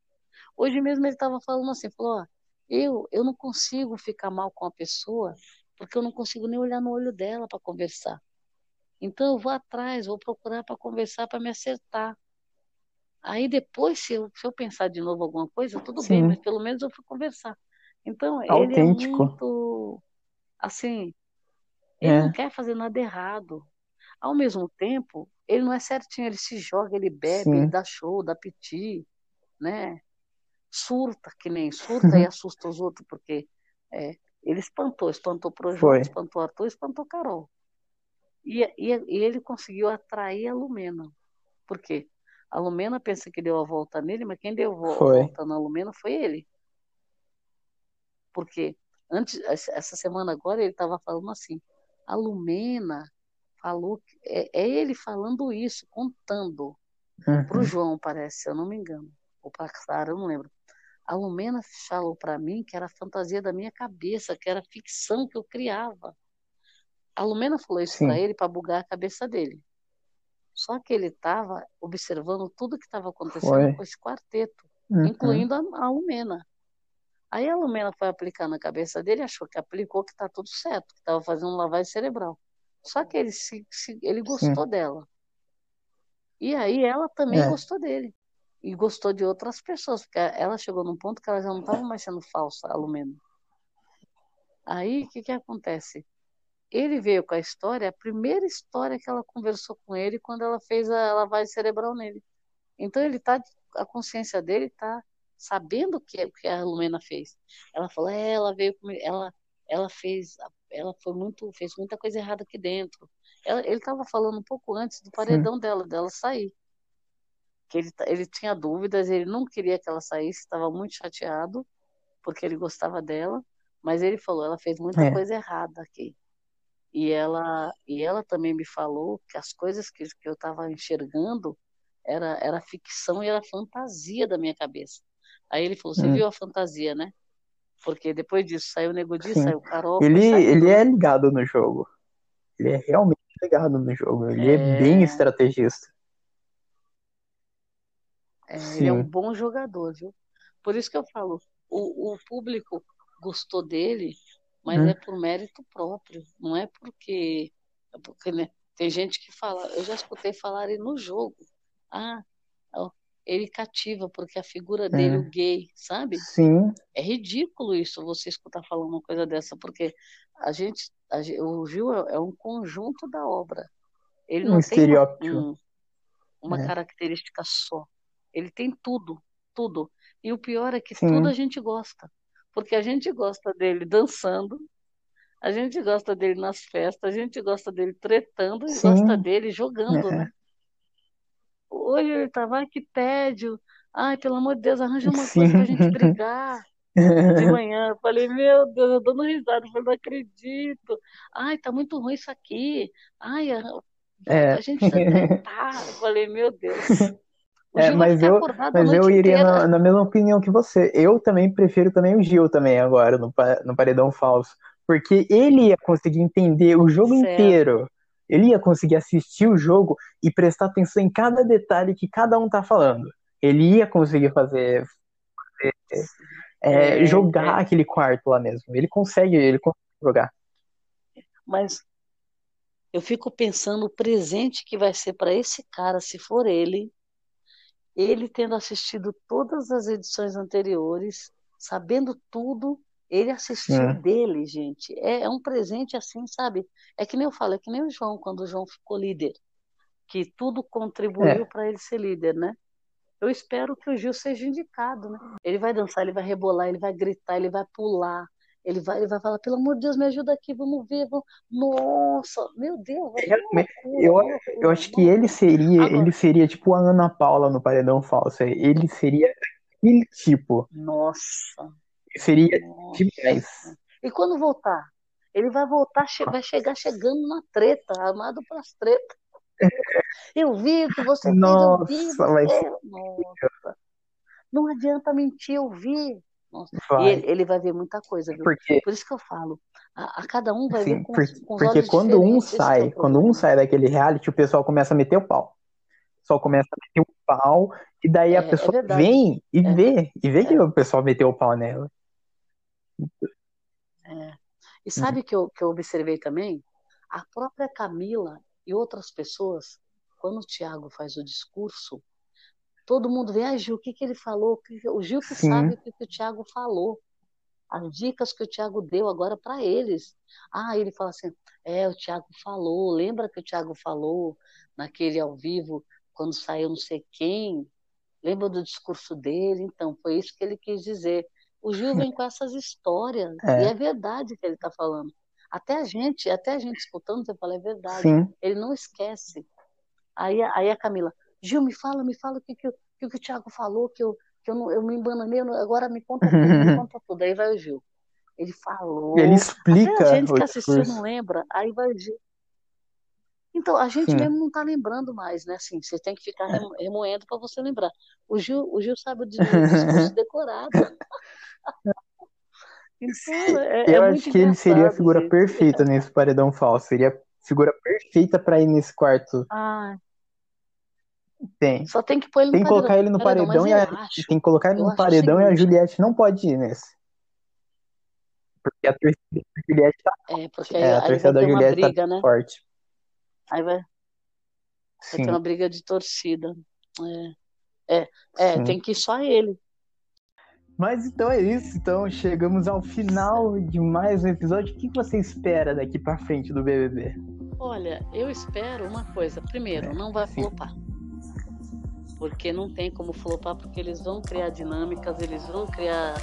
Hoje mesmo ele estava falando assim, falou, ó, eu, eu não consigo ficar mal com a pessoa porque eu não consigo nem olhar no olho dela para conversar. Então eu vou atrás, vou procurar para conversar, para me acertar. Aí depois, se eu, se eu pensar de novo alguma coisa, tudo Sim. bem, mas pelo menos eu fui conversar. Então Autêntico. ele é muito assim, ele é. não quer fazer nada errado. Ao mesmo tempo, ele não é certinho, ele se joga, ele bebe, Sim. ele dá show, dá piti, né? surta, que nem surta e assusta os outros, porque é, ele espantou, espantou pro João, espantou Arthur, espantou Carol. E, e, e, ele conseguiu atrair a Lumena. Por quê? A Lumena pensa que deu a volta nele, mas quem deu a foi. volta na Lumena foi ele. Porque antes, essa semana agora, ele estava falando assim, a Lumena falou, é, é ele falando isso, contando uhum. para o João, parece, se eu não me engano, ou para Clara, eu não lembro. A Lumena falou para mim que era fantasia da minha cabeça, que era ficção que eu criava. A Lumena falou isso para ele para bugar a cabeça dele. Só que ele estava observando tudo que estava acontecendo foi. com esse quarteto, uhum. incluindo a, a Lumena. Aí a Lumena foi aplicar na cabeça dele, achou que aplicou que está tudo certo, que estava fazendo um lavagem cerebral. Só que ele, se, se, ele gostou Sim. dela. E aí ela também é. gostou dele e gostou de outras pessoas, porque ela chegou num ponto que ela já não estava mais sendo falsa, a Lumena. Aí, o que, que acontece? Ele veio com a história, a primeira história que ela conversou com ele quando ela fez a lavagem cerebral nele. Então, ele tá, a consciência dele está sabendo o que, que a Lumena fez. Ela falou, é, ela veio comigo, ela, ela fez, ela foi muito, fez muita coisa errada aqui dentro. Ela, ele estava falando um pouco antes do paredão Sim. dela, dela sair que ele, ele tinha dúvidas, ele não queria que ela saísse, estava muito chateado, porque ele gostava dela, mas ele falou, ela fez muita é. coisa errada aqui. E ela, e ela também me falou que as coisas que, que eu estava enxergando era, era ficção e era fantasia da minha cabeça. Aí ele falou, você hum. viu a fantasia, né? Porque depois disso saiu o Nego Di, saiu o Carol. Ele, ele é ligado no jogo. Ele é realmente ligado no jogo. Ele é, é bem estrategista. É, ele é um bom jogador, viu? Por isso que eu falo, o, o público gostou dele, mas hum. é por mérito próprio, não é porque, é porque né, tem gente que fala, eu já escutei falarem no jogo, ah, ele cativa porque a figura dele, é. o gay, sabe? Sim. É ridículo isso, você escutar falando uma coisa dessa, porque a gente, a, o Gil é, é um conjunto da obra. Ele não um tem estereótipo. Um, uma É. característica só. Ele tem tudo, tudo. E o pior é que Sim. tudo a gente gosta. Porque a gente gosta dele dançando, a gente gosta dele nas festas, a gente gosta dele tretando e Sim. gosta dele jogando, É. né? Hoje ele tava, ai, que tédio. Ai, pelo amor de Deus, arranja uma coisa pra gente Sim. brigar. De manhã, eu falei, meu Deus, eu dando risada, eu não acredito. Ai, tá muito ruim isso aqui. Ai, a, É. a gente precisa tretar. Eu falei, meu Deus. O É, mas eu, mas eu iria na, na mesma opinião que você. Eu também prefiro também o Gil também agora no, no paredão falso, porque ele ia conseguir entender o jogo Certo. inteiro. Ele ia conseguir assistir o jogo e prestar atenção em cada detalhe que cada um tá falando. Ele ia conseguir fazer, fazer, é, É, jogar é. aquele quarto lá mesmo. Ele consegue, ele consegue jogar. Mas eu fico pensando o presente que vai ser para esse cara, se for ele, ele tendo assistido todas as edições anteriores, sabendo tudo, ele assistiu É. dele, gente. É, é um presente assim, sabe? É que nem eu falo, é que nem o João, quando o João ficou líder, que tudo contribuiu É. para ele ser líder, né? Eu espero que o Gil seja indicado, né? Ele vai dançar, ele vai rebolar, ele vai gritar, ele vai pular, ele vai, ele vai falar, pelo amor de Deus, me ajuda aqui, vamos ver, vamos... Nossa, meu Deus, loucura, Eu, eu loucura, acho que ele seria, Agora, ele seria tipo a Ana Paula no paredão falso. Ele seria aquele tipo. nossa, Seria nossa. demais. E quando voltar? Ele vai voltar, che- vai chegar chegando na treta, armado para as tretas. Eu vi que você fez, eu vi Nossa, você. ser. Nossa, não adianta mentir, eu vi. Nossa. E ele, ele vai ver muita coisa, viu? Porque, Por isso que eu falo, a, a cada um vai ver assim, com, por- com os porque olhos quando um é sai, o quando um sai daquele reality, o pessoal começa a meter o pau. Só começa a meter o pau, e daí a É, é pessoa vem e É, vê, e vê que é, o pessoal meteu o pau nela. É. E Uhum. sabe que eu, que eu observei também? A própria Camila e outras pessoas, quando o Thiago faz o discurso, todo mundo vê, ah, Gil, o que que ele falou? O que- O Gil que sabe Sim, o que que o Thiago falou. As dicas que o Thiago deu agora para eles. Ah, ele fala assim, é, o Thiago falou, lembra que o Thiago falou naquele ao vivo, quando saiu não sei quem? Lembra do discurso dele? Então, foi isso que ele quis dizer. O Gil vem com essas histórias, e é, é verdade que ele está falando. Até a gente, até a gente escutando, você fala, é verdade. sim. Ele não esquece. Aí, a- aí a Camila, Gil, me fala, me fala o que, que, o- que, que o Thiago falou, que eu, que eu, não, eu me embananei, agora me conta tudo, me conta tudo. Aí vai o Gil. Ele Ele falou. Até a explica gente que assistiu discurso. não lembra, aí vai o Gil. Então, a gente Sim, mesmo não está lembrando mais, né? Assim, você tem que ficar remo- remoendo para você lembrar. O Gil, o Gil sabe o discurso decorado. Então, é, é Eu muito acho que ele seria a figura gente. perfeita nesse paredão falso. Seria a figura perfeita pra ir nesse quarto. Ah, Tem. só tem que pôr ele no Tem colocar ele no Paredão, paredão e a, acho, tem que colocar ele no paredão e a Juliette não pode ir nesse. Porque a torcida da Juliette tá é, porque aí, É, a torcida da Juliette tá briga, né? forte. Aí vai, vai ter uma briga de torcida. É, é, é, tem que ir só ele. Mas então é isso. Então chegamos ao final de mais um episódio. O que você espera daqui pra frente do BBB? Olha, eu espero uma coisa. Primeiro, não vai Sim. flopar. Porque não tem como flopar, porque eles vão criar dinâmicas, eles vão criar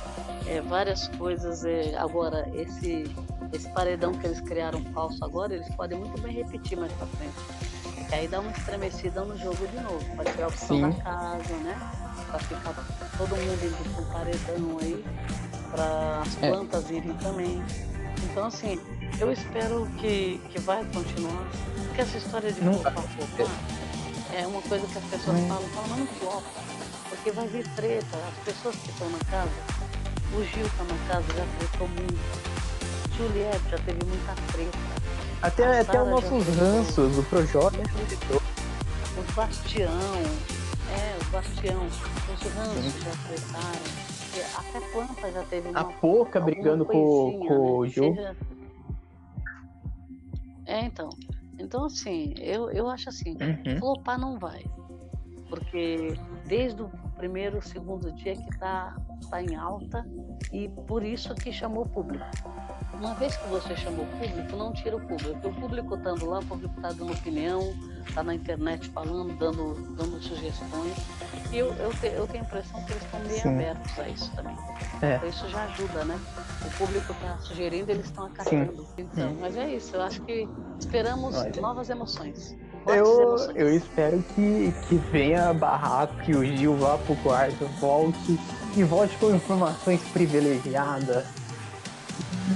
é, várias coisas. é, agora, esse, esse paredão que eles criaram falso agora, eles podem muito bem repetir mais pra frente. Porque aí dá uma estremecida no jogo de novo. Pode ter a opção Sim. da casa, né? Pra ficar todo mundo indo pro paredão aí, para as É. plantas irem também. Então, assim, eu espero que, que vai continuar. Porque essa história de flopar, flopar, é uma coisa que as pessoas Não. falam, falam, mas não flopa. Porque vai vir treta. As pessoas que estão na casa, o Gil tá na casa, já tretou muito. Juliette já teve muita treta. Até, até os nossos ranços, o Projota. Os Bastião, é, os Bastião, os Ranços já. E Até Planta já teve A uma, Poca alguma brigando com, com né? o Gil. Seja- É, então. Então, assim, eu, eu acho assim, Uhum. flopar não vai. Porque desde o primeiro, segundo dia que tá, tá em alta e por isso que chamou o público. Uma vez que você chamou o público, não tira o público. O público estando lá, o público está dando opinião, está na internet falando, dando, dando sugestões. E eu, eu, te, eu tenho a impressão que eles estão bem Sim. abertos a isso também. É. Então isso já ajuda, né? O público está sugerindo, eles estão acatando. Então, mas é isso. Eu acho que esperamos Olha. novas emoções. Eu, emoções. eu espero que, que venha barraco, que o Gil vá pro quarto, volte e volte com informações privilegiadas.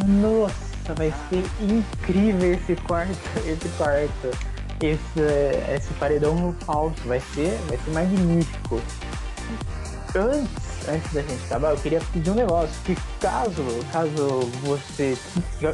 Nossa, vai ser incrível esse quarto, esse quarto, esse, esse paredão falso, vai ser, vai ser magnífico. Antes, antes da gente acabar, eu queria pedir um negócio, que caso, caso você,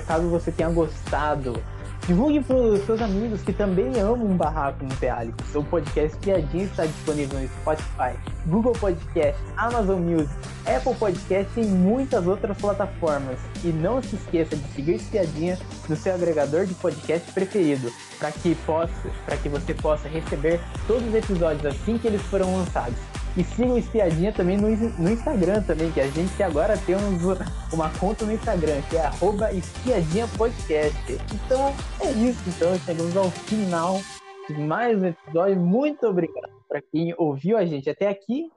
caso você tenha gostado Divulgue para os seus amigos que também amam um barraco no reality. O podcast Piadinha está disponível no Spotify, Google Podcast, Amazon Music, Apple Podcast e muitas outras plataformas. E não se esqueça de seguir o Piadinha no seu agregador de podcast preferido, para que, possa, para que você possa receber todos os episódios assim que eles foram lançados. E siga o Espiadinha também no, no Instagram também, que a gente agora temos uma conta no Instagram, que é arroba Espiadinha Podcast. Então é isso, então chegamos ao final de mais um episódio. Muito obrigado para quem ouviu a gente até aqui.